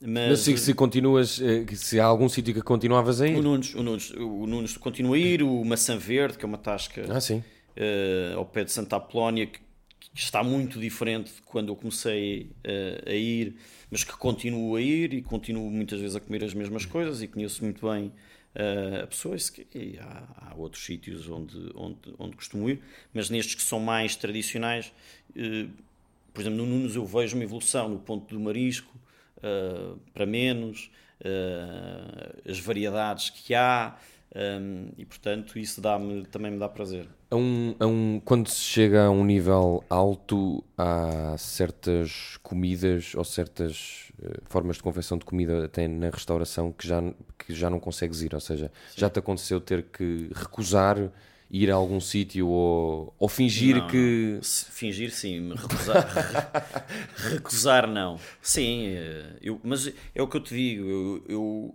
Mas, Mas se, se continuas, eh, se há algum sítio que continuavas a o ir. Nunes, o Nunes, o Nunes continua a ir, o Maçã Verde, que é uma tasca Ah, sim. eh, ao pé de Santa Apolónia, que, que está muito diferente de quando eu comecei eh, a ir, mas que continuo a ir e continuo muitas vezes a comer as mesmas coisas e conheço muito bem eh, a pessoa. Isso que- E há, há outros sítios onde, onde, onde costumo ir, mas nestes que são mais tradicionais, eh, por exemplo, no Nunes eu vejo uma evolução no ponto do marisco. eh, para menos, uh, as variedades que há. Um, e portanto isso dá também me dá prazer. A um, a um, quando se chega a um nível alto, há certas comidas ou certas uh, formas de confecção de comida até na restauração que já, que já não consegues ir. Ou seja, Sim. já te aconteceu ter que recusar ir a algum sítio ou, ou fingir não, que. Fingir sim, recusar, recusar não. Sim, eh, eu, mas é o que eu te digo, eu, eu,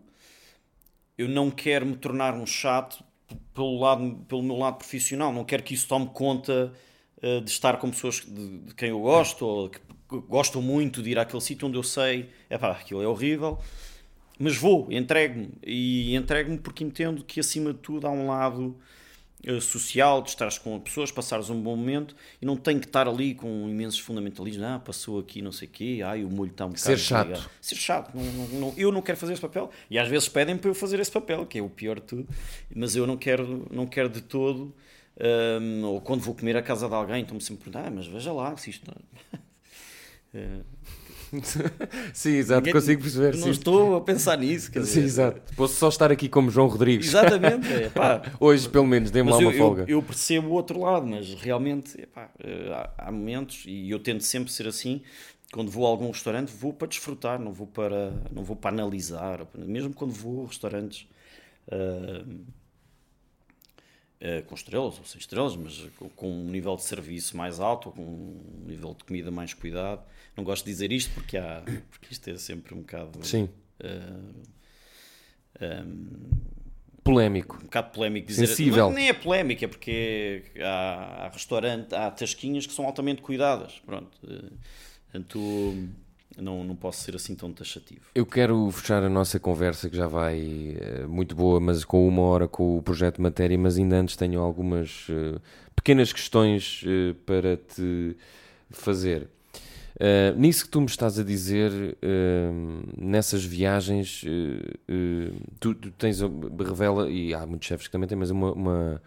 eu não quero me tornar um chato pelo, lado, pelo meu lado profissional, não quero que isso tome conta uh, de estar com pessoas de, de, quem eu gosto ou que gostam muito de ir àquele sítio onde eu sei, é pá, aquilo é horrível. Mas vou, entrego-me. E entrego-me porque entendo que, acima de tudo, há um lado social, de estares com pessoas, passares um bom momento e não tem que estar ali com imensos fundamentalismos. Ah, passou aqui não sei o quê, ai, o molho está um bocado. Ser chato. Ser chato. Não, não, não, eu não quero fazer esse papel. E às vezes pedem para eu fazer esse papel, que é o pior de tudo. Mas eu não quero, não quero de todo. Um, ou quando vou comer à casa de alguém, estou-me sempre a perguntar, ah, mas veja lá se isto. uh, sim, exato, Ninguém, consigo perceber. Não sim. estou a pensar nisso. Quer sim, exato. Posso só estar aqui como João Rodrigues. Exatamente. É, pá. Hoje, pelo menos, dê-me lá uma eu, folga. Eu, eu, percebo o outro lado, mas realmente epá, eh, há, há, momentos, e eu tento sempre ser assim, quando vou a algum restaurante, vou para desfrutar, não vou para, não vou para analisar. Mesmo quando vou a restaurantes. Uh, com estrelas ou sem estrelas, mas com, um nível de serviço mais alto, com um nível de comida mais cuidado. Não gosto de dizer isto porque, há, porque isto é sempre um bocado. Sim. Uh, eh, um, polémico. Um bocado polémico dizer. Sensível. Não, nem é polémica, é porque há, há restaurante, há tasquinhas que são altamente cuidadas. Pronto. Portanto não, não posso ser assim tão taxativo. Eu quero fechar a nossa conversa, que já vai uh, muito boa, mas com uma hora com o projeto Matéria, mas ainda antes tenho algumas uh, pequenas questões uh, para te fazer. nisso que tu me estás a dizer, nessas viagens, tu, tu, tens, revela, e há muitos chefes que também têm, mas uma, uma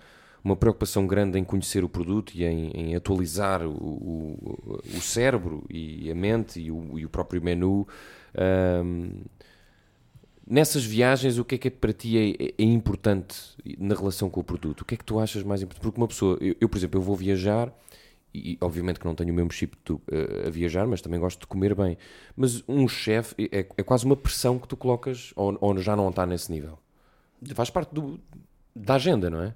uma preocupação grande em conhecer o produto e em, em atualizar o, o, o, cérebro e a mente e o, e o próprio menu. Um, nessas viagens, o que é que para ti é, é, importante na relação com o produto? O que é que tu achas mais importante? Porque uma pessoa, eu, eu por exemplo, eu vou viajar e obviamente que não tenho o mesmo chip tu, uh, a viajar, mas também gosto de comer bem. Mas um chefe é, é, quase uma pressão que tu colocas, ou, ou já não está nesse nível? Faz parte do, da agenda, não é?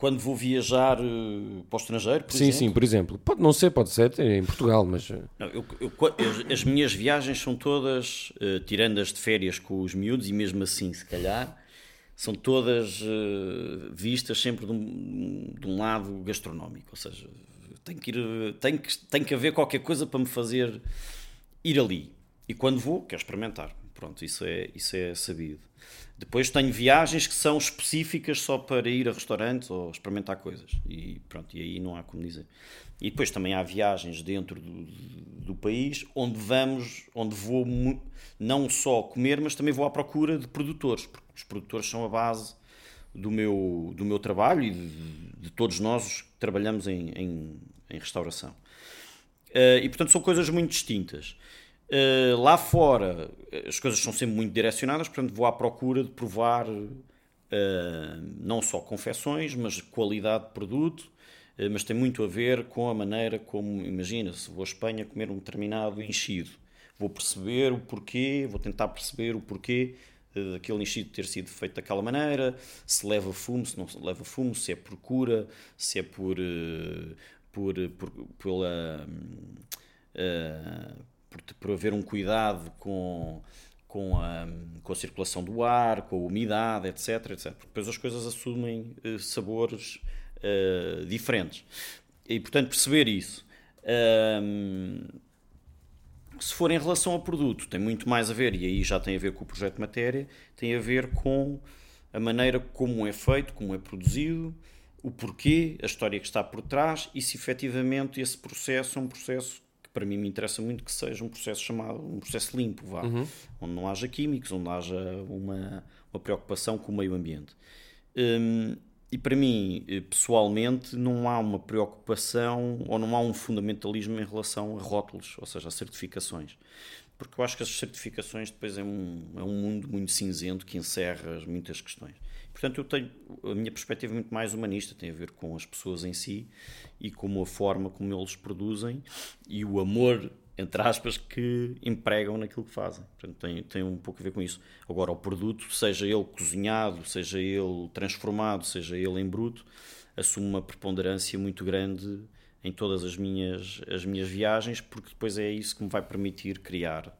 Quando vou viajar uh, para o estrangeiro, por sim, exemplo. Sim, por exemplo. Pode não ser, pode ser em Portugal, mas... Eh, não, eu, eu, as minhas viagens são todas, uh, tirando as de férias com os miúdos, e mesmo assim, se calhar, são todas uh, vistas sempre de um, de um, lado gastronómico. Ou seja, tem que, ir, tem, que, tem que haver qualquer coisa para me fazer ir ali. E quando vou, quero experimentar. Pronto, isso é, isso é sabido. Depois tenho viagens que são específicas só para ir a restaurantes ou experimentar coisas. E pronto, e aí não há como dizer. E depois também há viagens dentro do, do país onde vamos, onde vou não só comer, mas também vou à procura de produtores, porque os produtores são a base do meu, do meu trabalho e de, de todos nós que trabalhamos em, em, em restauração. Uh, e portanto são coisas muito distintas. Uh, lá fora as coisas são sempre muito direcionadas, portanto vou à procura de provar uh, não só confecções, mas qualidade de produto, uh, mas tem muito a ver com a maneira como, imagina, se vou à Espanha comer um determinado enchido, vou perceber o porquê, vou tentar perceber o porquê daquele enchido ter sido feito daquela maneira, se leva fumo, se não leva fumo, se é por cura, se é por, por, por pela por, por haver um cuidado com, com, a, com a circulação do ar, com a umidade, etc. etc. Depois as coisas assumem uh, sabores uh, diferentes. E, portanto, perceber isso. Um, se for em relação ao produto, tem muito mais a ver, e aí já tem a ver com o projeto de matéria, tem a ver com a maneira como é feito, como é produzido, o porquê, a história que está por trás e se efetivamente esse processo é um processo para mim me interessa muito que seja um processo chamado um processo limpo, vá, uhum. onde não haja químicos, onde haja uma, uma preocupação com o meio ambiente. Um, e para mim, eh, pessoalmente, não há uma preocupação ou não há um fundamentalismo em relação a rótulos, ou seja, a certificações. porque eu acho que as certificações depois é um, é um mundo muito cinzento que encerra muitas questões. Portanto, eu tenho a minha perspectiva é muito mais humanista, tem a ver com as pessoas em si e com a forma como eles produzem e o amor entre aspas, que empregam naquilo que fazem. Portanto, tem, tem um pouco a ver com isso. Agora, o produto, seja ele cozinhado, seja ele transformado, seja ele em bruto, assume uma preponderância muito grande em todas as minhas, as minhas viagens, porque depois é isso que me vai permitir criar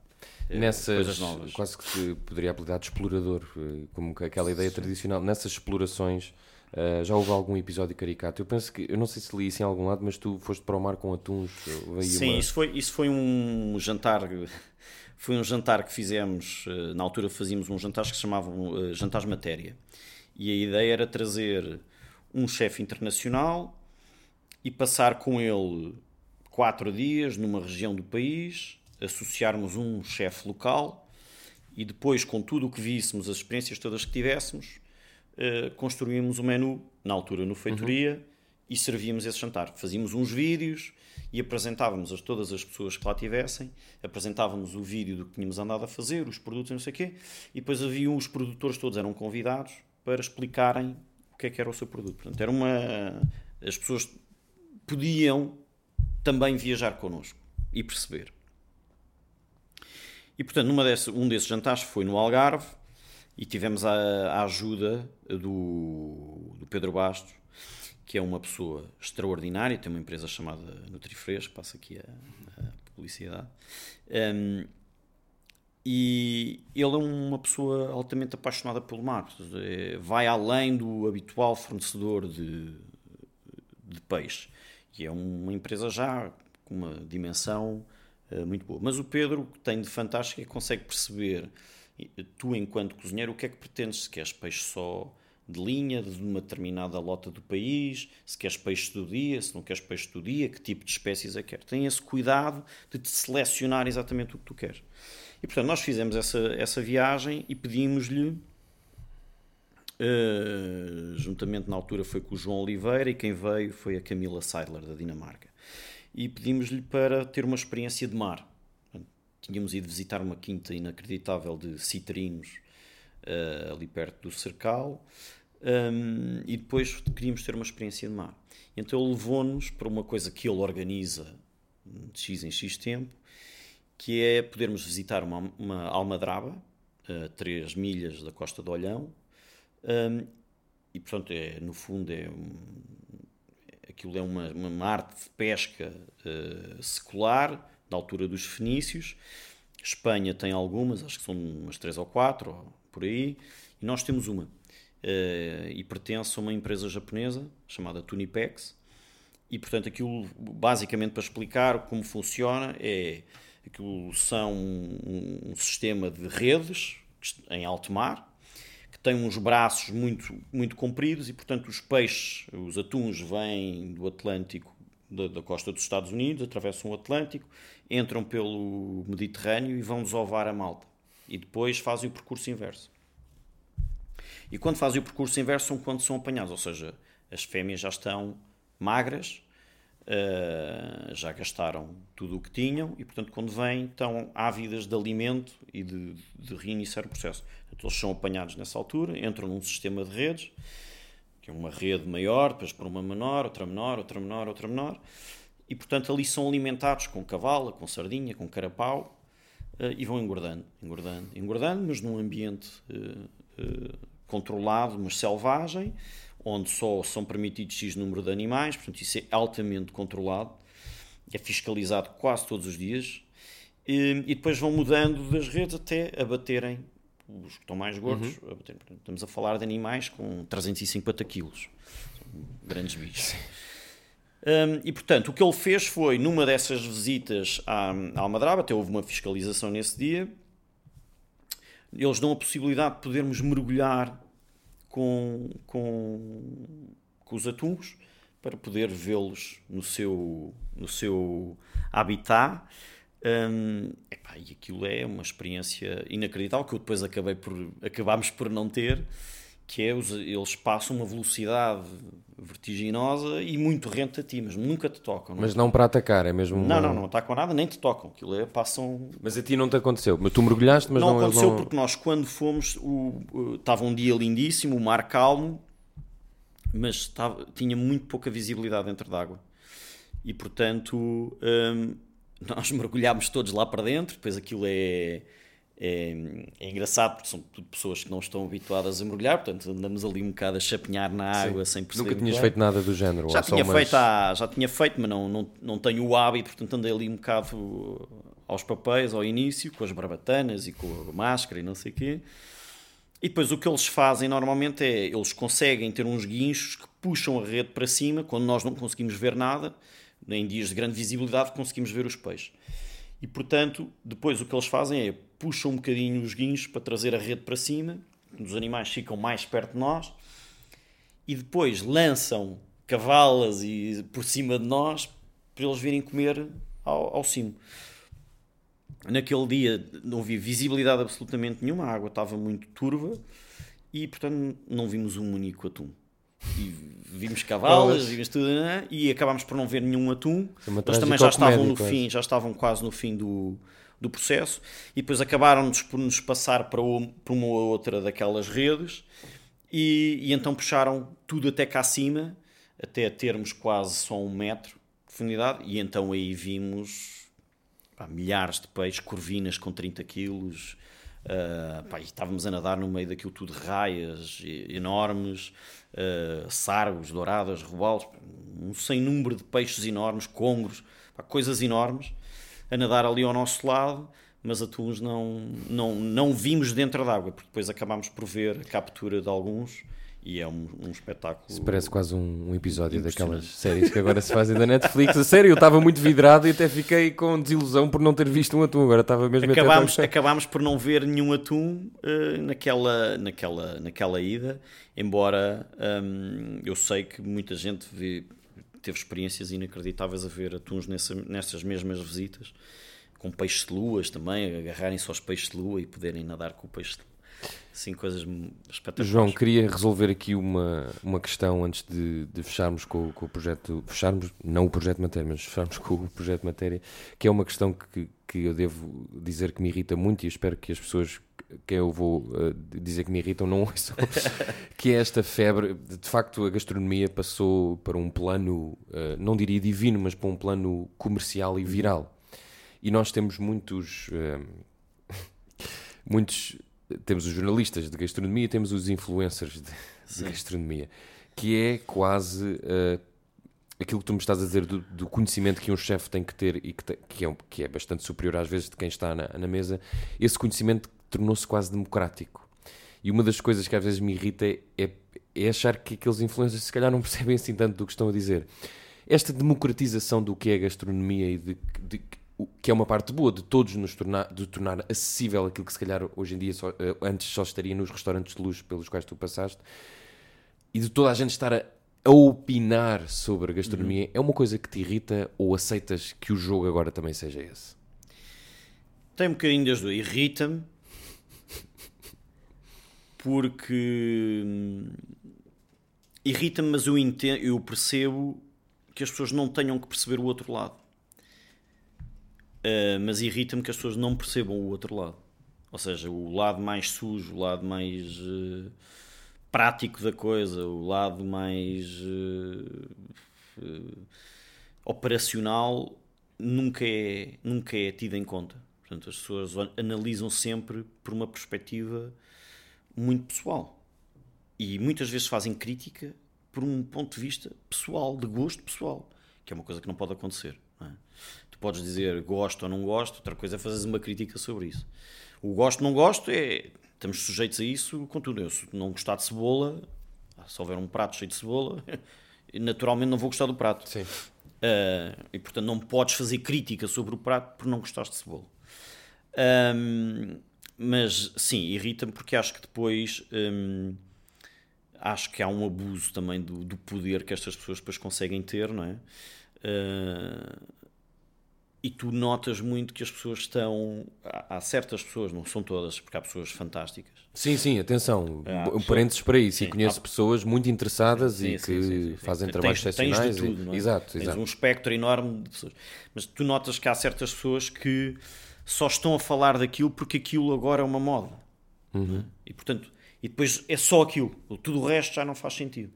Nessas, coisas novas. Quase que se poderia apelidar de explorador, eh, como aquela ideia Sim. tradicional. Nessas explorações Uh, já houve algum episódio caricato? Eu penso que, eu não sei se li isso em algum lado, mas tu foste para o mar com atuns. Sim, uma... isso, foi, isso foi um jantar. Foi um jantar que fizemos, uh, na altura fazíamos um jantar que se chamavam uh, Jantares Matéria. E a ideia era trazer um chefe internacional e passar com ele quatro dias numa região do país, associarmos um chefe local e depois, com tudo o que víssemos, as experiências todas que tivéssemos, uh, construímos o um menu, na altura no Feitoria, uhum. e servíamos esse jantar. Fazíamos uns vídeos e apresentávamos a todas as pessoas que lá tivessem, apresentávamos o vídeo do que tínhamos andado a fazer, os produtos não sei o quê, e depois haviam os produtores todos eram convidados para explicarem o que é que era o seu produto. Portanto, era uma... As pessoas podiam também viajar connosco e perceber. E, portanto, numa desse, um desses jantares foi no Algarve, e tivemos a, a ajuda do, do, Pedro Bastos, que é uma pessoa extraordinária, tem uma empresa chamada Nutrifresco, passa aqui a, a publicidade. Um, e ele é uma pessoa altamente apaixonada pelo mar, vai além do habitual fornecedor de, de peixe. E é uma empresa já com uma dimensão muito boa. Mas o Pedro tem de fantástico é que consegue perceber tu, enquanto cozinheiro, o que é que pretendes? Se queres peixe só de linha, de uma determinada lota do país, se queres peixe do dia, se não queres peixe do dia, que tipo de espécies é que queres. Tem esse cuidado de te selecionar exatamente o que tu queres. E portanto, nós fizemos essa, essa viagem e pedimos-lhe, uh, juntamente na altura foi com o João Oliveira e quem veio foi a Camila Seidler, da Dinamarca. E pedimos-lhe para ter uma experiência de mar tínhamos ido visitar uma quinta inacreditável de citrinos uh, ali perto do Cercal um, e depois queríamos ter uma experiência de mar. Então ele levou-nos para uma coisa que ele organiza de X em X tempo, que é podermos visitar uma, uma almadraba a 3 milhas da costa do Olhão um, e portanto é, no fundo é um, aquilo é uma, uma arte de pesca uh, secular da altura dos fenícios. Espanha tem algumas, acho que são umas três ou quatro, ou por aí, e nós temos uma. Uh, e pertence a uma empresa japonesa chamada Tunipex. E portanto, aquilo, basicamente, para explicar como funciona, é aquilo são um, um sistema de redes em alto mar tem uns braços muito, muito compridos e, portanto, os peixes, os atuns, vêm do Atlântico da, da, costa dos Estados Unidos, atravessam o Atlântico, entram pelo Mediterrâneo e vão desovar a Malta. E depois fazem o percurso inverso. E quando fazem o percurso inverso são quando são apanhados, ou seja, as fêmeas já estão magras, uh, já gastaram tudo o que tinham e, portanto, quando vêm, estão ávidas de alimento e de, de reiniciar o processo. Então, eles são apanhados nessa altura, entram num sistema de redes que é uma rede maior, depois por uma menor, outra menor, outra menor, outra menor, e portanto ali são alimentados com cavala, com sardinha, com carapau, uh, e vão engordando, engordando, engordando, mas num ambiente uh, controlado, mas selvagem, onde só são permitidos X número de animais, portanto isso é altamente controlado, é fiscalizado quase todos os dias, e, e depois vão mudando das redes até abaterem os que estão mais gordos, uhum. estamos a falar de animais com 350 quilos. São grandes bichos. Um, e portanto, o que ele fez foi, numa dessas visitas à, à Almadraba, até houve uma fiscalização nesse dia, eles dão a possibilidade de podermos mergulhar com, com, com os atuns para poder vê-los no seu, no seu habitat. Um, epá, e aquilo é uma experiência inacreditável que eu depois acabei por, acabámos por não ter, que é os, eles passam uma velocidade vertiginosa e muito rente a ti, mas nunca te tocam. Mas não para atacar, é mesmo. Não, uma- não, não atacam nada, nem te tocam. Aquilo é, passam. Mas a ti não te aconteceu. Mas tu mergulhaste, mas não, não, aconteceu não- porque nós, quando fomos, o- o- estava um dia lindíssimo, o mar calmo, mas estava, tinha muito pouca visibilidade dentro d'água. E portanto, hum, nós mergulhámos todos lá para dentro. Depois aquilo é, é, é engraçado porque são tudo pessoas que não estão habituadas a mergulhar, portanto andamos ali um bocado a chapinhar na água sem perceber. Nunca tinhas bem. feito nada do género. Já tinha, umas- feito há- já tinha feito, mas não, não, não tenho o hábito, portanto andei ali um bocado aos papéis ao início, com as barbatanas e com a máscara e não sei o quê. E depois o que eles fazem normalmente é, eles conseguem ter uns guinchos que puxam a rede para cima, quando nós não conseguimos ver nada, em dias de grande visibilidade conseguimos ver os peixes. E portanto, depois o que eles fazem é puxam um bocadinho os guinchos para trazer a rede para cima, os animais ficam mais perto de nós, e depois lançam cavalas e por cima de nós para eles virem comer ao, ao cimo. Naquele dia não havia visibilidade absolutamente nenhuma, a água estava muito turva e portanto não vimos um único atum. E vimos cavalas, Pois. vimos tudo, né? e acabámos por não ver nenhum atum. Eles também já estavam no tragicomédia, fim, já estavam quase no fim do, do processo e depois acabaram-nos por nos passar para, o- para uma ou outra daquelas redes e, e então puxaram tudo até cá acima, até termos quase só um metro de profundidade e então aí vimos pá, milhares de peixes, corvinas com 30 quilos, ah, pá, estávamos a nadar no meio daquilo tudo, raias enormes, ah, sargos, douradas, robalos, um sem número de peixes enormes, congros, pá, coisas enormes, a nadar ali ao nosso lado, mas atuns não, não, não vimos dentro d'água, porque depois acabámos por ver a captura de alguns e é um, um espetáculo. Isso parece quase um, um episódio daquelas séries que agora se fazem da Netflix. A sério, eu estava muito vidrado e até fiquei com desilusão por não ter visto um atum. Agora estava mesmo até acabámos, tão- acabámos por não ver nenhum atum eh, naquela, naquela, naquela ida, embora hum, eu sei que muita gente vê- teve experiências inacreditáveis a ver atuns nessa, nessas mesmas visitas, com peixes de luas também, agarrarem-se aos peixes de lua e poderem nadar com o peixe de Assim, coisas espetaculares. João, queria resolver aqui uma, uma questão antes de, de fecharmos com, com o projeto. Fecharmos, não o projeto matéria, mas fecharmos com o projeto matéria, que é uma questão que, que eu devo dizer que me irrita muito e espero que as pessoas que eu vou eh, dizer que me irritam não ouçam, que é esta febre. De facto, a gastronomia passou para um plano, eh, não diria divino, mas para um plano comercial e viral. E nós temos muitos. eh, muitos. Temos os jornalistas de gastronomia, temos os influencers de, de gastronomia, que é quase eh, aquilo que tu me estás a dizer do, do conhecimento que um chefe tem que ter e que, te- que é, um- que é bastante superior às vezes de quem está na, na mesa. Esse conhecimento tornou-se quase democrático. E uma das coisas que às vezes me irrita é, é, é achar que aqueles influencers se calhar não percebem assim tanto do que estão a dizer. Esta democratização do que é gastronomia e de, de- que é uma parte boa de todos nos tornar, de tornar acessível aquilo que se calhar hoje em dia só- eh, antes só estaria nos restaurantes de luxo pelos quais tu passaste e de toda a gente estar a, a opinar sobre a gastronomia é uma coisa que te irrita ou aceitas que o jogo agora também seja esse? Tem um bocadinho das duas. Irrita-me porque hum, irrita-me, mas eu, entendo, eu percebo que as pessoas não tenham que perceber o outro lado. Uh, mas irrita-me que as pessoas não percebam o outro lado. Ou seja, o lado mais sujo, o lado mais uh, prático da coisa, o lado mais uh, operacional nunca é, nunca é tido em conta. Portanto, as pessoas analisam sempre por uma perspectiva muito pessoal. E muitas vezes fazem crítica por um ponto de vista pessoal, de gosto pessoal, que é uma coisa que não pode acontecer. Podes dizer gosto ou não gosto, outra coisa é fazeres uma crítica sobre isso. O gosto não gosto é. Estamos sujeitos a isso com tudo. Eu, se não gostar de cebola, se houver um prato cheio de cebola, naturalmente não vou gostar do prato. Sim. Uh, e portanto não podes fazer crítica sobre o prato por não gostares de cebola. Um, mas sim, irrita-me porque acho que depois um, acho que há um abuso também do, do poder que estas pessoas depois conseguem ter, não é? Uh, e tu notas muito que as pessoas estão. Há, certas pessoas, não são todas, porque há pessoas fantásticas. Sim, sim, atenção. Há um parênteses para isso. Sim, e conheço há- pessoas muito interessadas Sim, e sim, que fazem trabalhos tens excepcionais. de tudo, e- não é? Exato, Tens exato. um espectro enorme de pessoas. Mas tu notas que há certas pessoas que só estão a falar daquilo porque aquilo agora é uma moda. Uhum. é? E portanto, e depois é só aquilo. Tudo o resto já não faz sentido.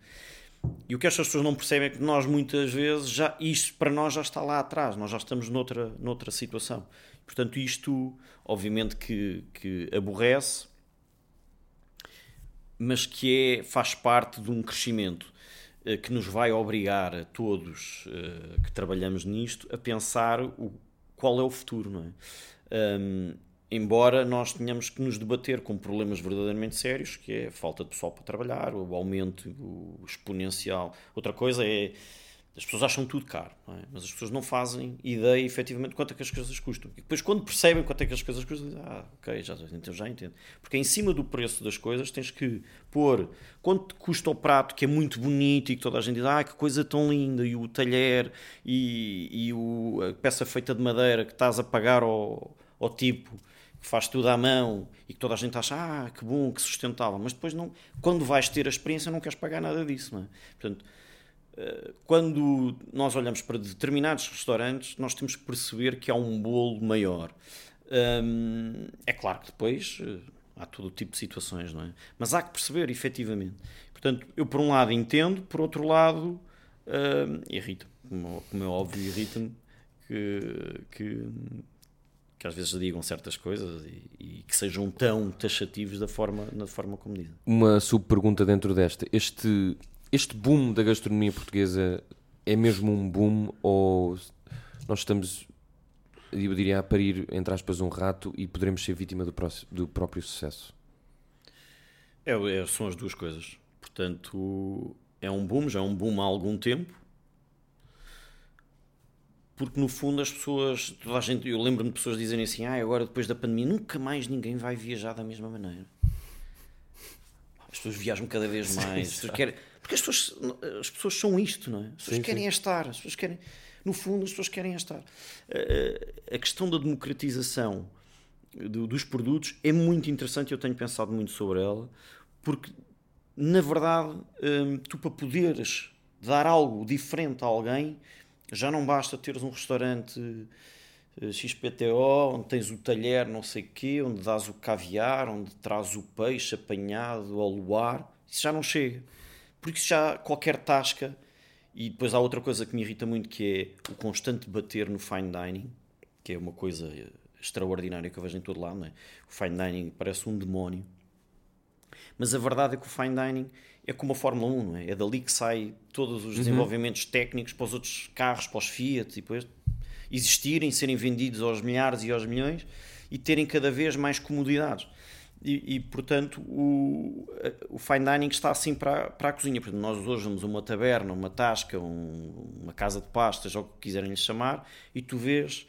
E o que estas pessoas não percebem é que nós muitas vezes já isto para nós já está lá atrás, nós já estamos noutra, noutra situação. Portanto, isto obviamente que, que aborrece, mas que é, faz parte de um crescimento eh, que nos vai obrigar a todos eh, que trabalhamos nisto a pensar o, qual é o futuro, não é? Hum, embora nós tenhamos que nos debater com problemas verdadeiramente sérios, que é a falta de pessoal para trabalhar, o aumento o exponencial. Outra coisa é as pessoas acham tudo caro, é? mas as pessoas não fazem ideia efetivamente quanto é que as coisas custam. E depois, quando percebem quanto é que as coisas custam, dizem, ah, ok, já, então já entendo. Porque em cima do preço das coisas tens que pôr quanto custa o prato, que é muito bonito e que toda a gente diz, ah, que coisa tão linda, e o talher e, e o, a peça feita de madeira que estás a pagar ao, ao tipo que faz tudo à mão e que toda a gente acha, ah, que bom, que sustentável, mas depois não, quando vais ter a experiência não queres pagar nada disso, não é? Portanto, quando nós olhamos para determinados restaurantes, nós temos que perceber que há um bolo maior. Hum, é claro que depois eh, há todo tipo de situações, não é? Mas há que perceber, efetivamente. Portanto, eu por um lado entendo, por outro lado hum, irrita-me. Como é óbvio, irrita-me que, que, que às vezes digam certas coisas e, e que sejam tão taxativos da forma, na forma como dizem. Uma subpergunta dentro desta. Este, este boom da gastronomia portuguesa é mesmo um boom ou nós estamos, eu diria, a parir, entre aspas, um rato e poderemos ser vítima do, pró- do próprio sucesso? É, é- são as duas coisas. Portanto, é um boom, já é um boom há algum tempo. Porque no fundo as pessoas, toda a gente, eu lembro-me de pessoas dizerem assim: ah, agora depois da pandemia nunca mais ninguém vai viajar da mesma maneira. As pessoas viajam cada vez mais. as pessoas querem- porque as pessoas, as pessoas são isto, não é? As pessoas Sim, querem é estar, as pessoas querem, no fundo, as pessoas querem estar. A- A a questão da democratização do- dos produtos é muito interessante, eu tenho pensado muito sobre ela, porque na verdade, hum, tu para poderes dar algo diferente a alguém, já não basta teres um restaurante eh, XPTO, onde tens o talher não sei quê, onde dás o caviar, onde traz o peixe apanhado ao luar, isso já não chega. Porque já qualquer tasca, e depois há outra coisa que me irrita muito que é o constante bater no fine dining, que é uma coisa extraordinária que eu vejo em todo lado, não é? O fine dining parece um demónio. Mas a verdade é que o fine dining é como a Fórmula 1, não é? É dali que sai todos os desenvolvimentos técnicos para os outros carros, para os Fiat e depois existirem, serem vendidos aos milhares e aos milhões e terem cada vez mais comodidades. E, e, portanto, o, o fine dining está assim para, para a cozinha. Portanto, nós hoje vamos a uma taberna, uma tasca, um- uma casa de pastas, ou o que quiserem lhe chamar, e tu vês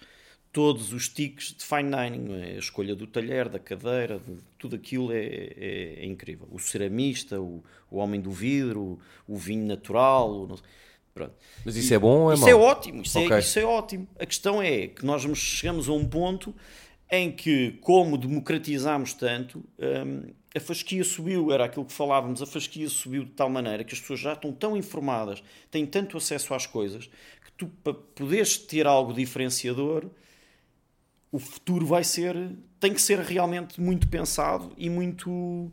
todos os tiques de fine dining, é? a escolha do talher, da cadeira, de, tudo aquilo é, é- é incrível. O ceramista, o, o homem do vidro, o, o vinho natural, o pronto. Mas isso é bom ou é Isso mau? é ótimo, isso, Ok. é, isso é ótimo. A questão é que nós chegamos a um ponto em que, como democratizamos tanto, hum, a fasquia subiu, era aquilo que falávamos, a fasquia subiu de tal maneira que as pessoas já estão tão informadas, têm tanto acesso às coisas, que tu, para poderes ter algo diferenciador, o futuro vai ser, tem que ser realmente muito pensado e muito. hum,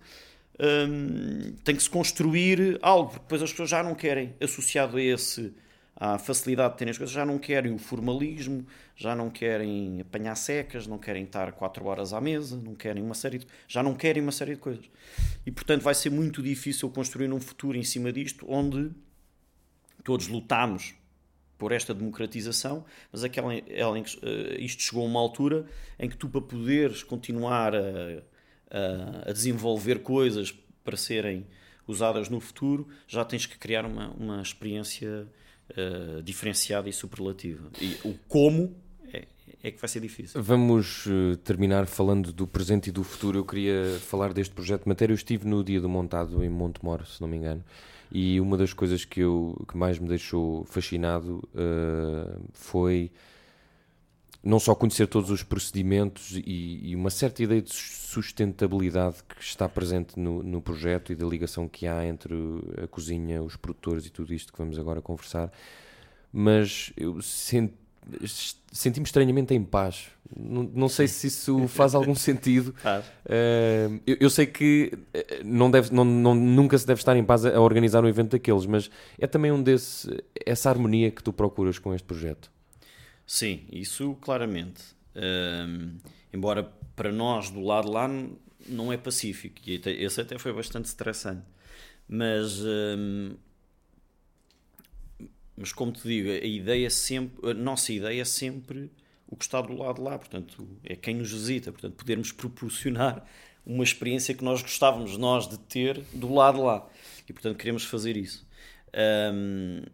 tem que se construir algo, porque depois as pessoas já não querem, associado a esse, à facilidade de terem as coisas, já não querem o formalismo, já não querem apanhar secas, não querem estar 4 horas à mesa, não querem uma série de, já não querem uma série de coisas. E portanto vai ser muito difícil construir um futuro em cima disto, onde todos lutamos por esta democratização, mas aquela, ela, em eh, isto chegou a uma altura em que tu, para poderes continuar a, a- a desenvolver coisas para serem usadas no futuro, já tens que criar uma, uma experiência eh, diferenciada e superlativa. E o como é, é que vai ser difícil. Vamos eh, terminar falando do presente e do futuro. Eu queria falar deste projeto de matéria. Eu estive no dia do montado em Montemor, se não me engano, e uma das coisas que, eu, que mais me deixou fascinado eh, foi não só conhecer todos os procedimentos e, e, uma certa ideia de sustentabilidade que está presente no, no, projeto e da ligação que há entre a cozinha, os produtores e tudo isto que vamos agora conversar, mas eu senti senti-me estranhamente em paz. Não, não, sei se isso faz algum sentido. Uh, eu, eu, sei que eh, não deve, não, não, nunca se deve estar em paz a, a, organizar um evento daqueles, mas é também um desse, essa harmonia que tu procuras com este projeto. Sim, isso claramente. Uh, embora para nós do lado lá não é pacífico, e esse até foi bastante estressante. Mas. Uh, mas como te digo, a ideia sempre, a nossa ideia é sempre o que está do lado de lá, portanto, é quem nos visita, portanto, podermos proporcionar uma experiência que nós gostávamos nós de ter do lado de lá. E portanto queremos fazer isso. Um,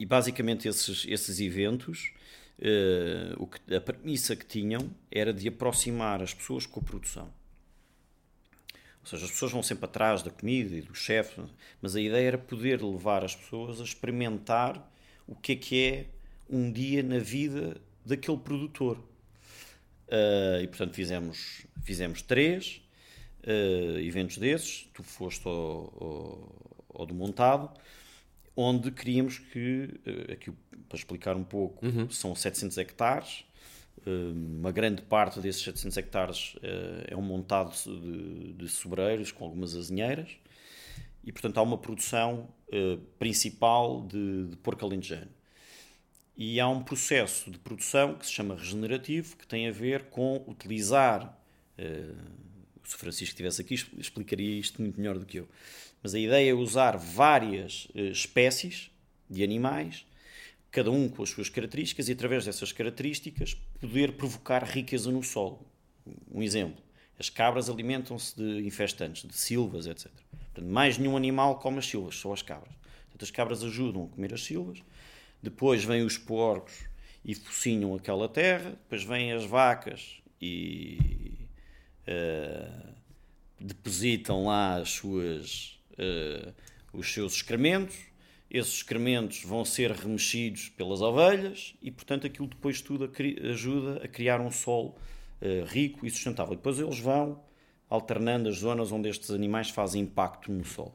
e basicamente esses, esses eventos, uh, o que, a premissa que tinham era de aproximar as pessoas com a produção. Ou seja, as pessoas vão sempre atrás da comida e do chefe, mas a ideia era poder levar as pessoas a experimentar o que é que é um dia na vida daquele produtor. Uh, e portanto fizemos, fizemos três uh, eventos desses, tu foste ao, ao, ao, do montado, onde queríamos que, uh, aqui para explicar um pouco, uhum. são 700 hectares, uma grande parte desses 700 hectares é um montado de, de sobreiros com algumas azinheiras e portanto há uma produção principal de, de porco alentejano. E há um processo de produção que se chama regenerativo, que tem a ver com utilizar. Se o Francisco estivesse aqui, explicaria isto muito melhor do que eu. Mas a ideia é usar várias espécies de animais, cada um com as suas características, e através dessas características poder provocar riqueza no solo. Um exemplo: as cabras alimentam-se de infestantes, de silvas, etc. Portanto, mais nenhum animal come as silvas, só as cabras. Portanto, as cabras ajudam a comer as silvas depois vêm os porcos e focinham aquela terra, depois vêm as vacas e uh, depositam lá as suas, uh, os seus excrementos. Esses excrementos vão ser remexidos pelas ovelhas e, portanto, aquilo depois tudo ajuda a criar um solo uh, rico e sustentável. E depois eles vão alternando as zonas onde estes animais fazem impacto no solo.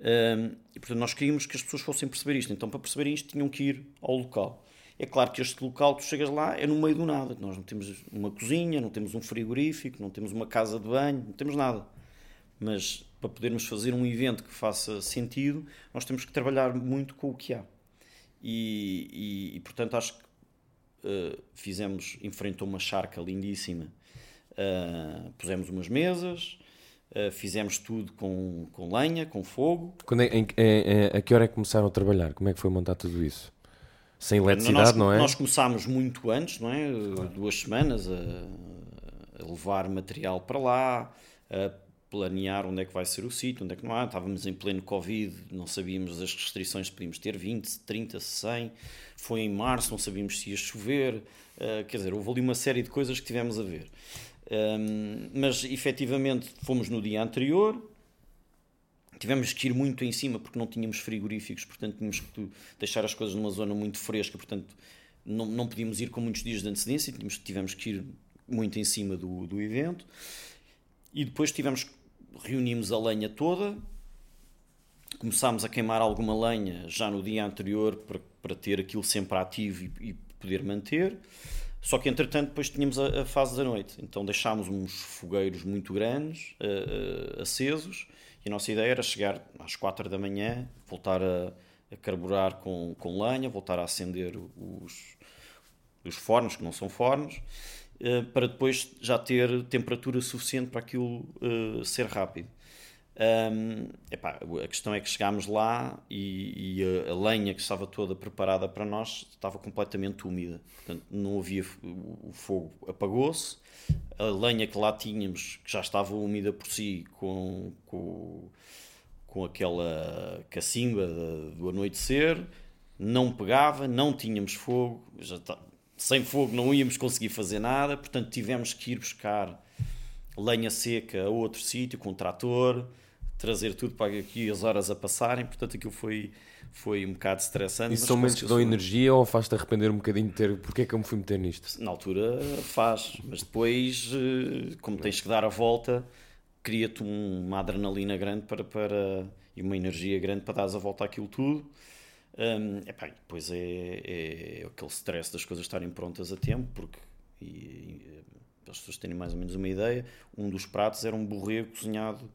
Um, e portanto nós queríamos que as pessoas fossem perceber isto. Então, para perceber isto, tinham que ir ao local. É claro que este local, tu chegas lá, é no meio do nada. Nós não temos uma cozinha, não temos um frigorífico, não temos uma casa de banho, não temos nada. Mas para podermos fazer um evento que faça sentido, nós temos que trabalhar muito com o que há. E, e, e portanto, acho que uh, fizemos, enfrentou uma charca lindíssima, uh, pusemos umas mesas, Uh, fizemos tudo com, com lenha, com fogo. Quando é, em, é, é, a que hora é que começaram a trabalhar? Como é que foi montar tudo isso? Sem eletricidade, não é? Nós começámos muito antes, não é? Claro. Duas semanas a, a, levar material para lá, a planear onde é que vai ser o sítio, onde é que não há. Estávamos em pleno Covid, não sabíamos as restrições que podíamos ter, 20, 30, 100. Foi em março, não sabíamos se ia chover. Uh, quer dizer, houve ali uma série de coisas que tivemos a ver. Um, mas efetivamente fomos no dia anterior, tivemos que ir muito em cima porque não tínhamos frigoríficos, portanto tínhamos que deixar as coisas numa zona muito fresca, portanto não, não podíamos ir com muitos dias de antecedência, tivemos, tivemos que ir muito em cima do, do evento e depois tivemos reunimos a lenha toda, começámos a queimar alguma lenha já no dia anterior para, para ter aquilo sempre ativo e, e poder manter. Só que entretanto depois tínhamos a, a fase da noite, então deixámos uns fogueiros muito grandes, uh, uh, acesos, e a nossa ideia era chegar às quatro da manhã, voltar a, a carburar com, com lenha, voltar a acender os, os fornos, que não são fornos, uh, para depois já ter temperatura suficiente para aquilo ser rápido. Um, epá, a questão é que chegámos lá e, e a, a, lenha que estava toda preparada para nós estava completamente úmida. Portanto, não havia. O, o fogo apagou-se. A lenha que lá tínhamos, que já estava úmida por si, com, com, com aquela cacimba do anoitecer, não pegava, não tínhamos fogo. Já tá, sem fogo não íamos conseguir fazer nada. Portanto, tivemos que ir buscar lenha seca a outro sítio com um trator trazer tudo para aqui as horas a passarem, portanto aquilo foi, foi um bocado estressante. Isso são momentos que dão energia ou faz-te arrepender um bocadinho de ter. Porquê é que eu me fui meter nisto? Na altura faz, mas depois, eh, como tens que dar a volta, cria-te uma adrenalina grande para, para, e uma energia grande para dar a volta àquilo tudo. Um, epá, depois é, é, é, aquele stress das coisas estarem prontas a tempo, porque e, e, as pessoas terem mais ou menos uma ideia, um dos pratos era um borrego cozinhado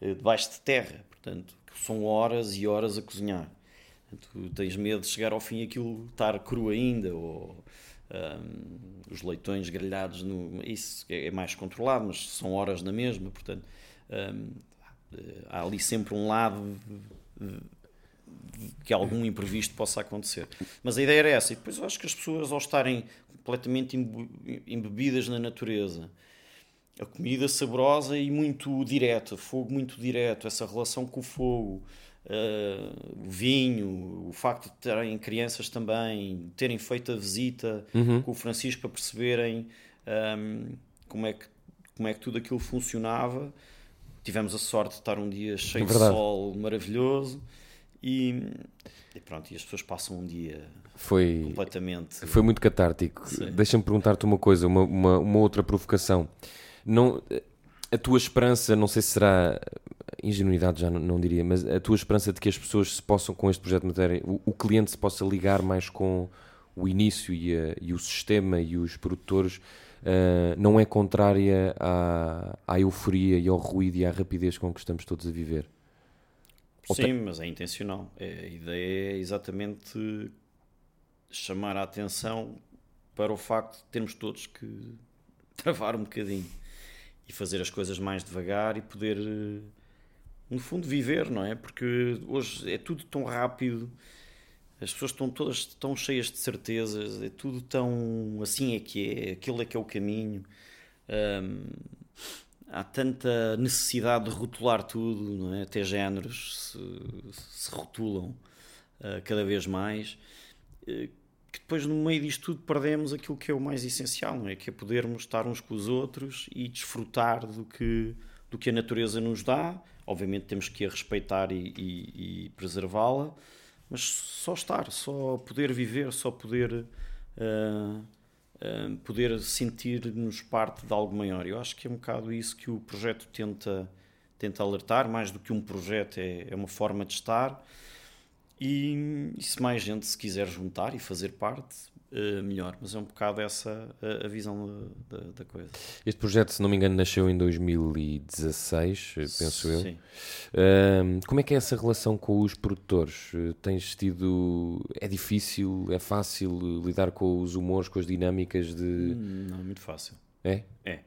eh, debaixo de terra, portanto, são horas e horas a cozinhar. Tu tens medo de chegar ao fim e aquilo estar cru ainda, ou um, os leitões grelhados, no, isso é mais controlado, mas são horas na mesma, portanto, um, há ali sempre um lado de, de, que algum imprevisto possa acontecer. Mas a ideia era essa, e depois eu acho que as pessoas, ao estarem completamente embebidas na natureza, a comida saborosa e muito direta, fogo muito direto, essa relação com o fogo, uh, o vinho, o facto de terem crianças também, terem feito a visita uhum. com o Francisco para perceberem um, ehm, como, é que, como é que tudo aquilo funcionava. Tivemos a sorte de estar um dia cheio é de sol maravilhoso e, e, pronto, e as pessoas passam um dia foi, completamente. Foi muito catártico. Deixa-me perguntar-te uma coisa, uma, uma, uma outra provocação. Não, a tua esperança, não sei se será ingenuidade, já não, não, diria, mas a tua esperança de que as pessoas se possam, com este projeto de matéria, o, o cliente se possa ligar mais com o início e, a, e o sistema e os produtores, uh, não é contrária à, à euforia e ao ruído e à rapidez com que estamos todos a viver? Sim, mas é intencional. É, a ideia é exatamente chamar a atenção para o facto de termos todos que travar um bocadinho e fazer as coisas mais devagar e poder, eh, no fundo, viver, não é? Porque hoje é tudo tão rápido, as pessoas estão todas tão cheias de certezas, é tudo tão assim é que é, aquilo é que é o caminho. Há tanta necessidade de rotular tudo, não é? Até géneros se, se rotulam uh, cada vez mais. Uh, que depois no meio disto tudo perdemos aquilo que é o mais essencial, não é? Que é podermos estar uns com os outros e desfrutar do que, do que a natureza nos dá. Obviamente temos que a respeitar e, e, e preservá-la, mas só estar, só poder viver, só poder, uh, uh, poder sentir-nos parte de algo maior. Eu acho que é um bocado isso que o projeto tenta, tenta alertar, mais do que um projeto, é, é uma forma de estar e, e, se mais gente se quiser juntar e fazer parte, uh, melhor. Mas é um bocado essa a, a visão da, da, da, coisa. Este projeto, se não me engano, nasceu em 2016, eh, penso eu. Sim. Uh, como é que é essa relação com os produtores? Uh, tens tido. É difícil, é fácil lidar com os humores, com as dinâmicas de. Hum, não, é muito fácil. É? É.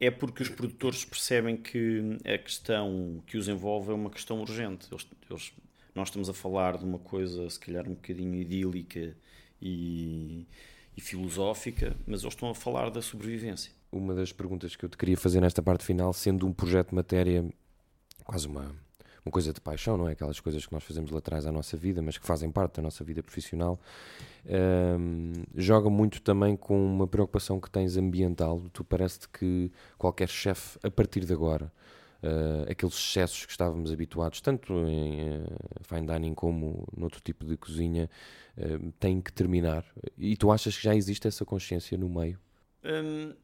É porque os produtores percebem que a questão que os envolve é uma questão urgente. Eles, eles nós estamos a falar de uma coisa, se calhar, um bocadinho idílica e, e filosófica, mas eles estão a falar da sobrevivência. Uma das perguntas que eu te queria fazer nesta parte final, sendo um projeto de matéria quase uma, uma coisa de paixão, não é? Aquelas coisas que nós fazemos lá atrás à nossa vida, mas que fazem parte da nossa vida profissional, um, joga muito também com uma preocupação que tens ambiental. Tu parece-te que qualquer chefe, a partir de agora, uh, aqueles excessos que estávamos habituados, tanto em uh, fine dining como noutro tipo de cozinha, uh, têm que terminar. E tu achas que já existe essa consciência no meio? Hum,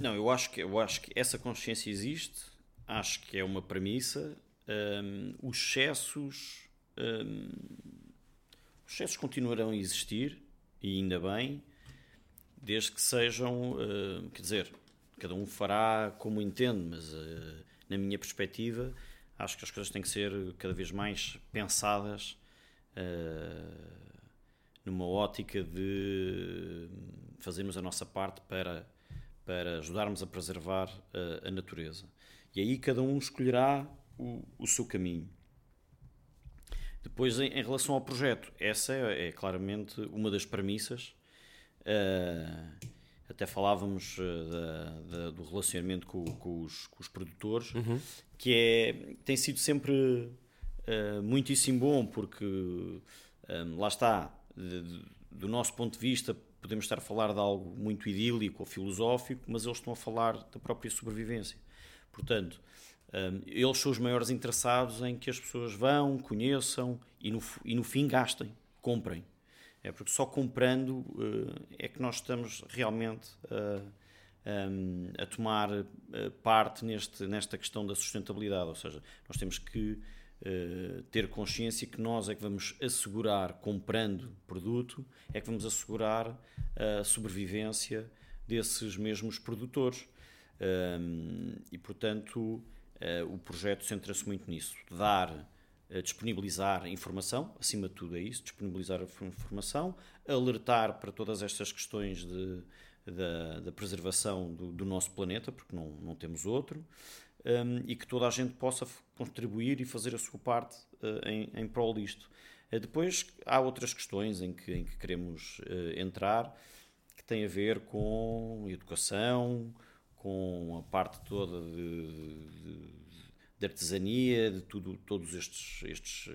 não, eu acho, que, eu acho que essa consciência existe, acho que é uma premissa. Um, os excessos. Um, os excessos continuarão a existir, e ainda bem, desde que sejam, uh, quer dizer, cada um fará como entende, mas na minha perspectiva, acho que as coisas têm que ser cada vez mais pensadas uh, numa ótica de fazermos a nossa parte para, para ajudarmos a preservar uh, a natureza. E aí cada um escolherá o, o seu caminho. Depois, em, em, relação ao projeto, essa é, é claramente uma das premissas. Uh, até falávamos uh, da, da, do relacionamento com, com, os, com os, produtores, uhum. que é, tem sido sempre uh, muitíssimo bom, porque um, eh, lá está, de, de, do nosso ponto de vista, podemos estar a falar de algo muito idílico ou filosófico, mas eles estão a falar da própria sobrevivência. Portanto, Um, eles são os maiores interessados em que as pessoas vão, conheçam e no, e no fim gastem, comprem. É porque só comprando uh, é que nós estamos realmente uh, um, a tomar uh, parte neste, nesta questão da sustentabilidade. Ou seja, nós temos que ter consciência que nós é que vamos assegurar, comprando produto, é que vamos assegurar a sobrevivência desses mesmos produtores. Um, e, portanto, o projeto centra-se muito nisso: dar disponibilizar informação, acima de tudo é isso, disponibilizar informação, alertar para todas estas questões de, da, da preservação do, do, nosso planeta, porque não, não temos outro, um, e que toda a gente possa contribuir e fazer a sua parte uh, em, em prol disto. Uh, depois há outras questões em que, em que queremos uh, entrar, que têm a ver com educação, com a parte toda de, de de artesania, de tudo, todos estes, estes,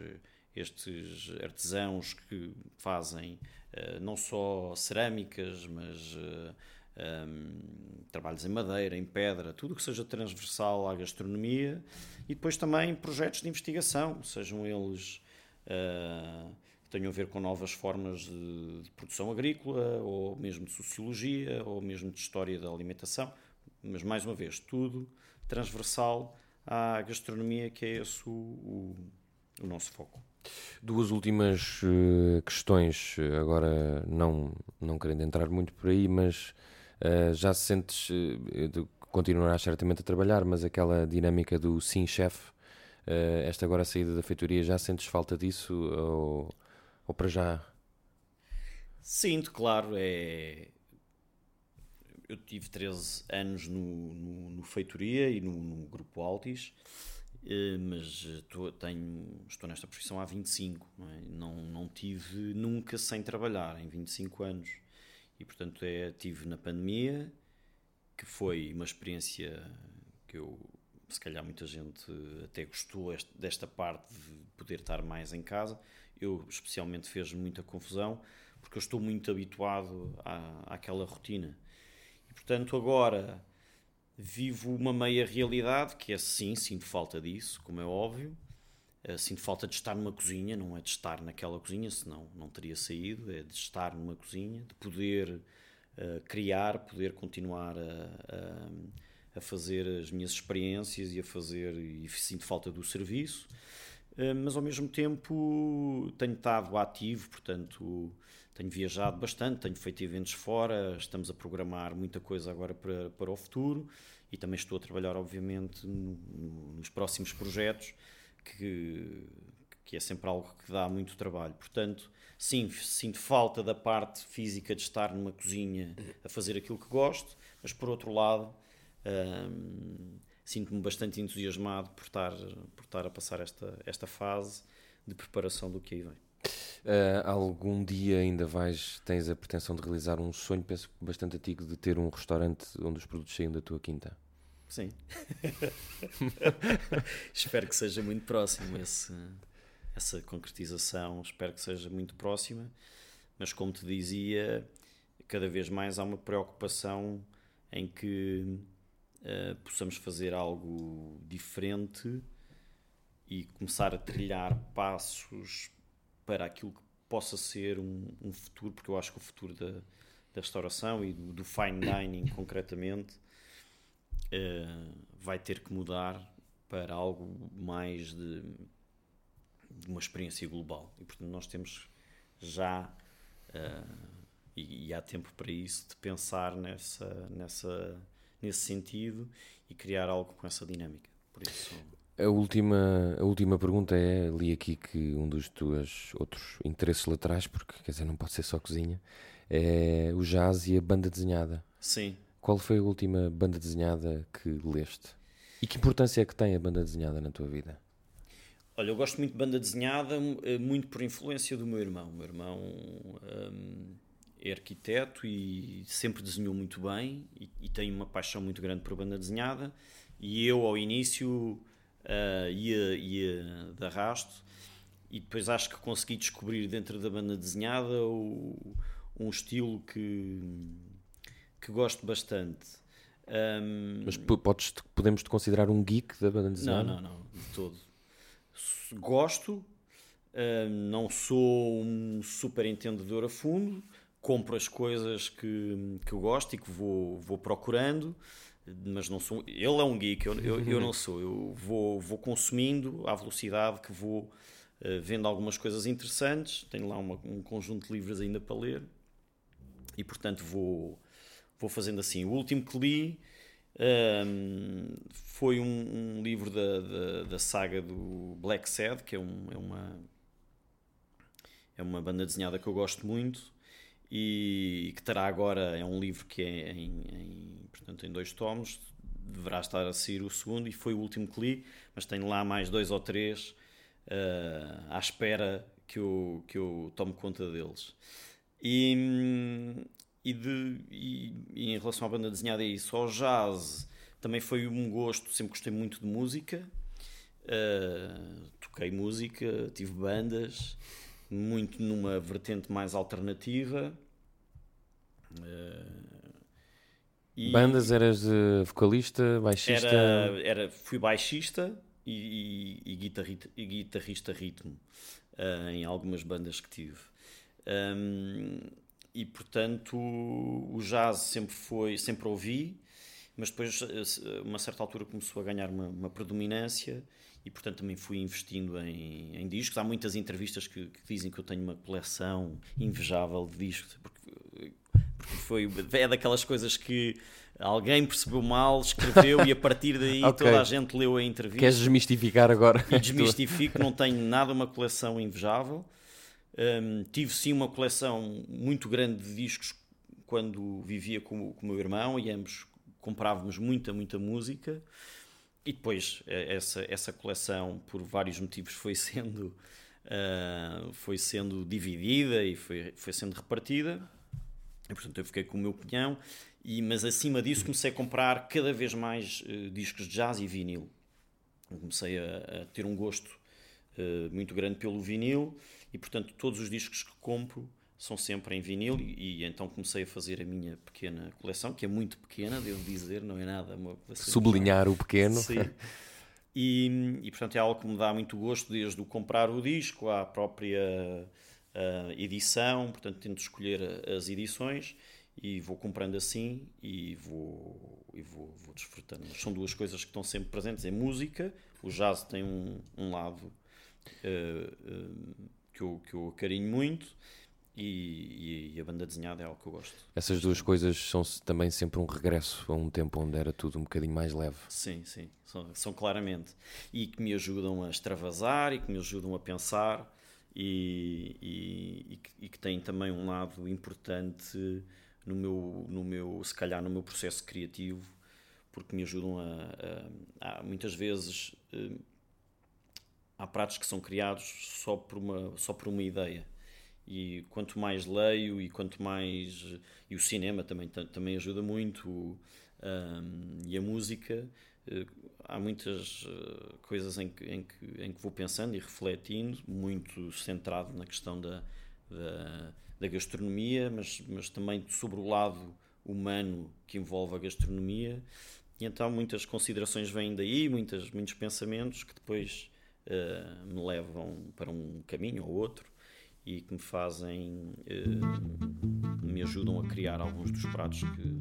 estes artesãos que fazem uh, não só cerâmicas, mas eh, um, trabalhos em madeira, em pedra, tudo que seja transversal à gastronomia e depois também projetos de investigação, sejam eles uh, que tenham a ver com novas formas de, de, produção agrícola, ou mesmo de sociologia, ou mesmo de história da alimentação, mas mais uma vez, tudo transversal à gastronomia, que é esse o, o, o nosso foco. Duas últimas uh, questões, agora não, não querendo entrar muito por aí, mas uh, já se sentes, uh, continuarás certamente a trabalhar, mas aquela dinâmica do sim chefe, esta agora saída da feitoria, já sentes falta disso ou, ou para já? Sinto, claro, é, eu tive 13 anos no, no, no Feitoria e no, no Grupo Altis, eh, mas estou, tenho, estou nesta profissão há 25, não, é? não, não tive nunca sem trabalhar, em 25 anos. E portanto é, tive na pandemia, que foi uma experiência que eu, se calhar muita gente até gostou desta parte de poder estar mais em casa. Eu especialmente fez muita confusão, porque eu estou muito habituado à, àquela rotina Portanto, agora vivo uma meia realidade que é sim, sinto falta disso, como é óbvio. Uh, sinto falta de estar numa cozinha, não é de estar naquela cozinha, senão não teria saído, é de estar numa cozinha, de poder uh, criar, poder continuar a, a, a, fazer as minhas experiências e a fazer, e sinto falta do serviço. Uh, mas ao mesmo tempo tenho estado ativo, portanto tenho viajado bastante, tenho feito eventos fora, estamos a programar muita coisa agora para, para o futuro e também estou a trabalhar, obviamente, no, nos próximos projetos, que, que é sempre algo que dá muito trabalho. Portanto, sim, sinto falta da parte física de estar numa cozinha a fazer aquilo que gosto, mas por outro lado. Hum, sinto-me bastante entusiasmado por estar, por estar a passar esta, esta fase de preparação do que aí vem. Uh, algum dia ainda vais, tens a pretensão de realizar um sonho, penso bastante antigo, de ter um restaurante onde os produtos saiam da tua quinta? Sim. espero que seja muito próximo esse, essa concretização, espero que seja muito próxima, mas como te dizia, cada vez mais há uma preocupação em que uh, possamos fazer algo diferente e começar a trilhar passos para aquilo que possa ser um, um, futuro, porque eu acho que o futuro da, da restauração e do, do fine dining concretamente uh, vai ter que mudar para algo mais de, de, uma experiência global. E portanto nós temos já uh, e, e, há tempo para isso de pensar nessa, nessa, nesse sentido e criar algo com essa dinâmica. Por isso a última, a última pergunta é: li aqui que um dos teus outros interesses laterais, porque quer dizer, não pode ser só cozinha, é o jazz e a banda desenhada. Sim. Qual foi a última banda desenhada que leste? E que importância é que tem a banda desenhada na tua vida? Olha, eu gosto muito de banda desenhada, eh, muito por influência do meu irmão. O meu irmão hum, é arquiteto e sempre desenhou muito bem e, e tem uma paixão muito grande por banda desenhada. E eu, ao início, uh, ia, ia de arrasto e depois acho que consegui descobrir dentro da banda desenhada o, um estilo que, que gosto bastante. Um, Mas podes, podemos te considerar um geek da banda desenhada? Não, não, não, de todo. Gosto, uh, não sou um super entendedor a fundo, compro as coisas que, que eu gosto e que vou, vou procurando, mas não sou. Ele é um geek, eu, eu, eu não sou. Eu vou, vou consumindo à velocidade que vou uh, vendo algumas coisas interessantes. Tenho lá uma, um conjunto de livros ainda para ler e, portanto, vou, vou fazendo assim. O último que li. Um, foi um, um livro da, da, da, saga do Black Sad, que é, um, é, uma é uma banda desenhada que eu gosto muito e que terá agora, é um livro que é em, em, portanto, em dois tomos, deverá estar a sair o segundo e foi o último que li, mas tenho lá mais dois ou três uh, à espera que eu, que eu tome conta deles. E, e, de, e, e em relação à banda desenhada é isso, ao jazz também foi um gosto, sempre gostei muito de música, uh, toquei música, tive bandas, muito numa vertente mais alternativa. Uh, e Bandas eras vocalista, baixista? Era, era, fui baixista e, e, e, guitarrista, e guitarrista ritmo uh, em algumas bandas que tive. Um, e portanto o jazz sempre foi, sempre ouvi, mas depois a uma certa altura começou a ganhar uma, uma predominância e portanto também fui investindo em, em discos. Há muitas entrevistas que, que, dizem que eu tenho uma coleção invejável de discos, porque, porque foi, é daquelas coisas que alguém percebeu mal, escreveu e a partir daí okay. toda a gente leu a entrevista. Queres desmistificar agora? E desmistifico, não tenho nada uma coleção invejável. Um, tive sim uma coleção muito grande de discos quando vivia com, com o meu irmão e ambos comprávamos muita, muita música. E depois eh, essa, essa coleção, por vários motivos, foi sendo, uh, foi sendo dividida e foi, foi sendo repartida. E, portanto, eu fiquei com o meu pinhão. E, mas acima disso, comecei a comprar cada vez mais uh, discos de jazz e vinil. comecei a, a, ter um gosto uh, muito grande pelo vinil. E, portanto, todos os discos que compro são sempre em vinil e, e, então comecei a fazer a minha pequena coleção, que é muito pequena, devo dizer, não é nada uma. Sublinhar o pequeno. Sim. E, e, portanto é algo que me dá muito gosto, desde o comprar o disco à própria edição, portanto tento escolher as edições e vou comprando assim e vou, e vou, vou desfrutando. Mas são duas coisas que estão sempre presentes. É música, o jazz tem um, um lado uh, uh, que, eu, que eu carinho muito e, e, a banda desenhada é algo que eu gosto. Essas duas coisas são também sempre um regresso a um tempo onde era tudo um bocadinho mais leve. Sim, sim, são, são claramente. E que me ajudam a extravasar e que me ajudam a pensar e, e, e, que, e que têm também um lado importante no meu, no meu, se calhar no meu processo criativo, porque me ajudam a, a, a muitas vezes eh, há pratos que são criados só por uma, só por uma ideia e quanto mais leio e quanto mais e o cinema também também ajuda muito um, e a música uh, há muitas uh, coisas em que, em que em que vou pensando e refletindo muito centrado na questão da, da, da gastronomia mas mas também sobre o lado humano que envolve a gastronomia. E então muitas considerações vêm daí muitas muitos pensamentos que depois uh, me levam para um caminho ou outro e que me fazem, uh, me ajudam a criar alguns dos pratos que,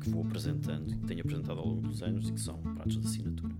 que vou apresentando e que tenho apresentado ao longo dos anos e que são pratos de assinatura.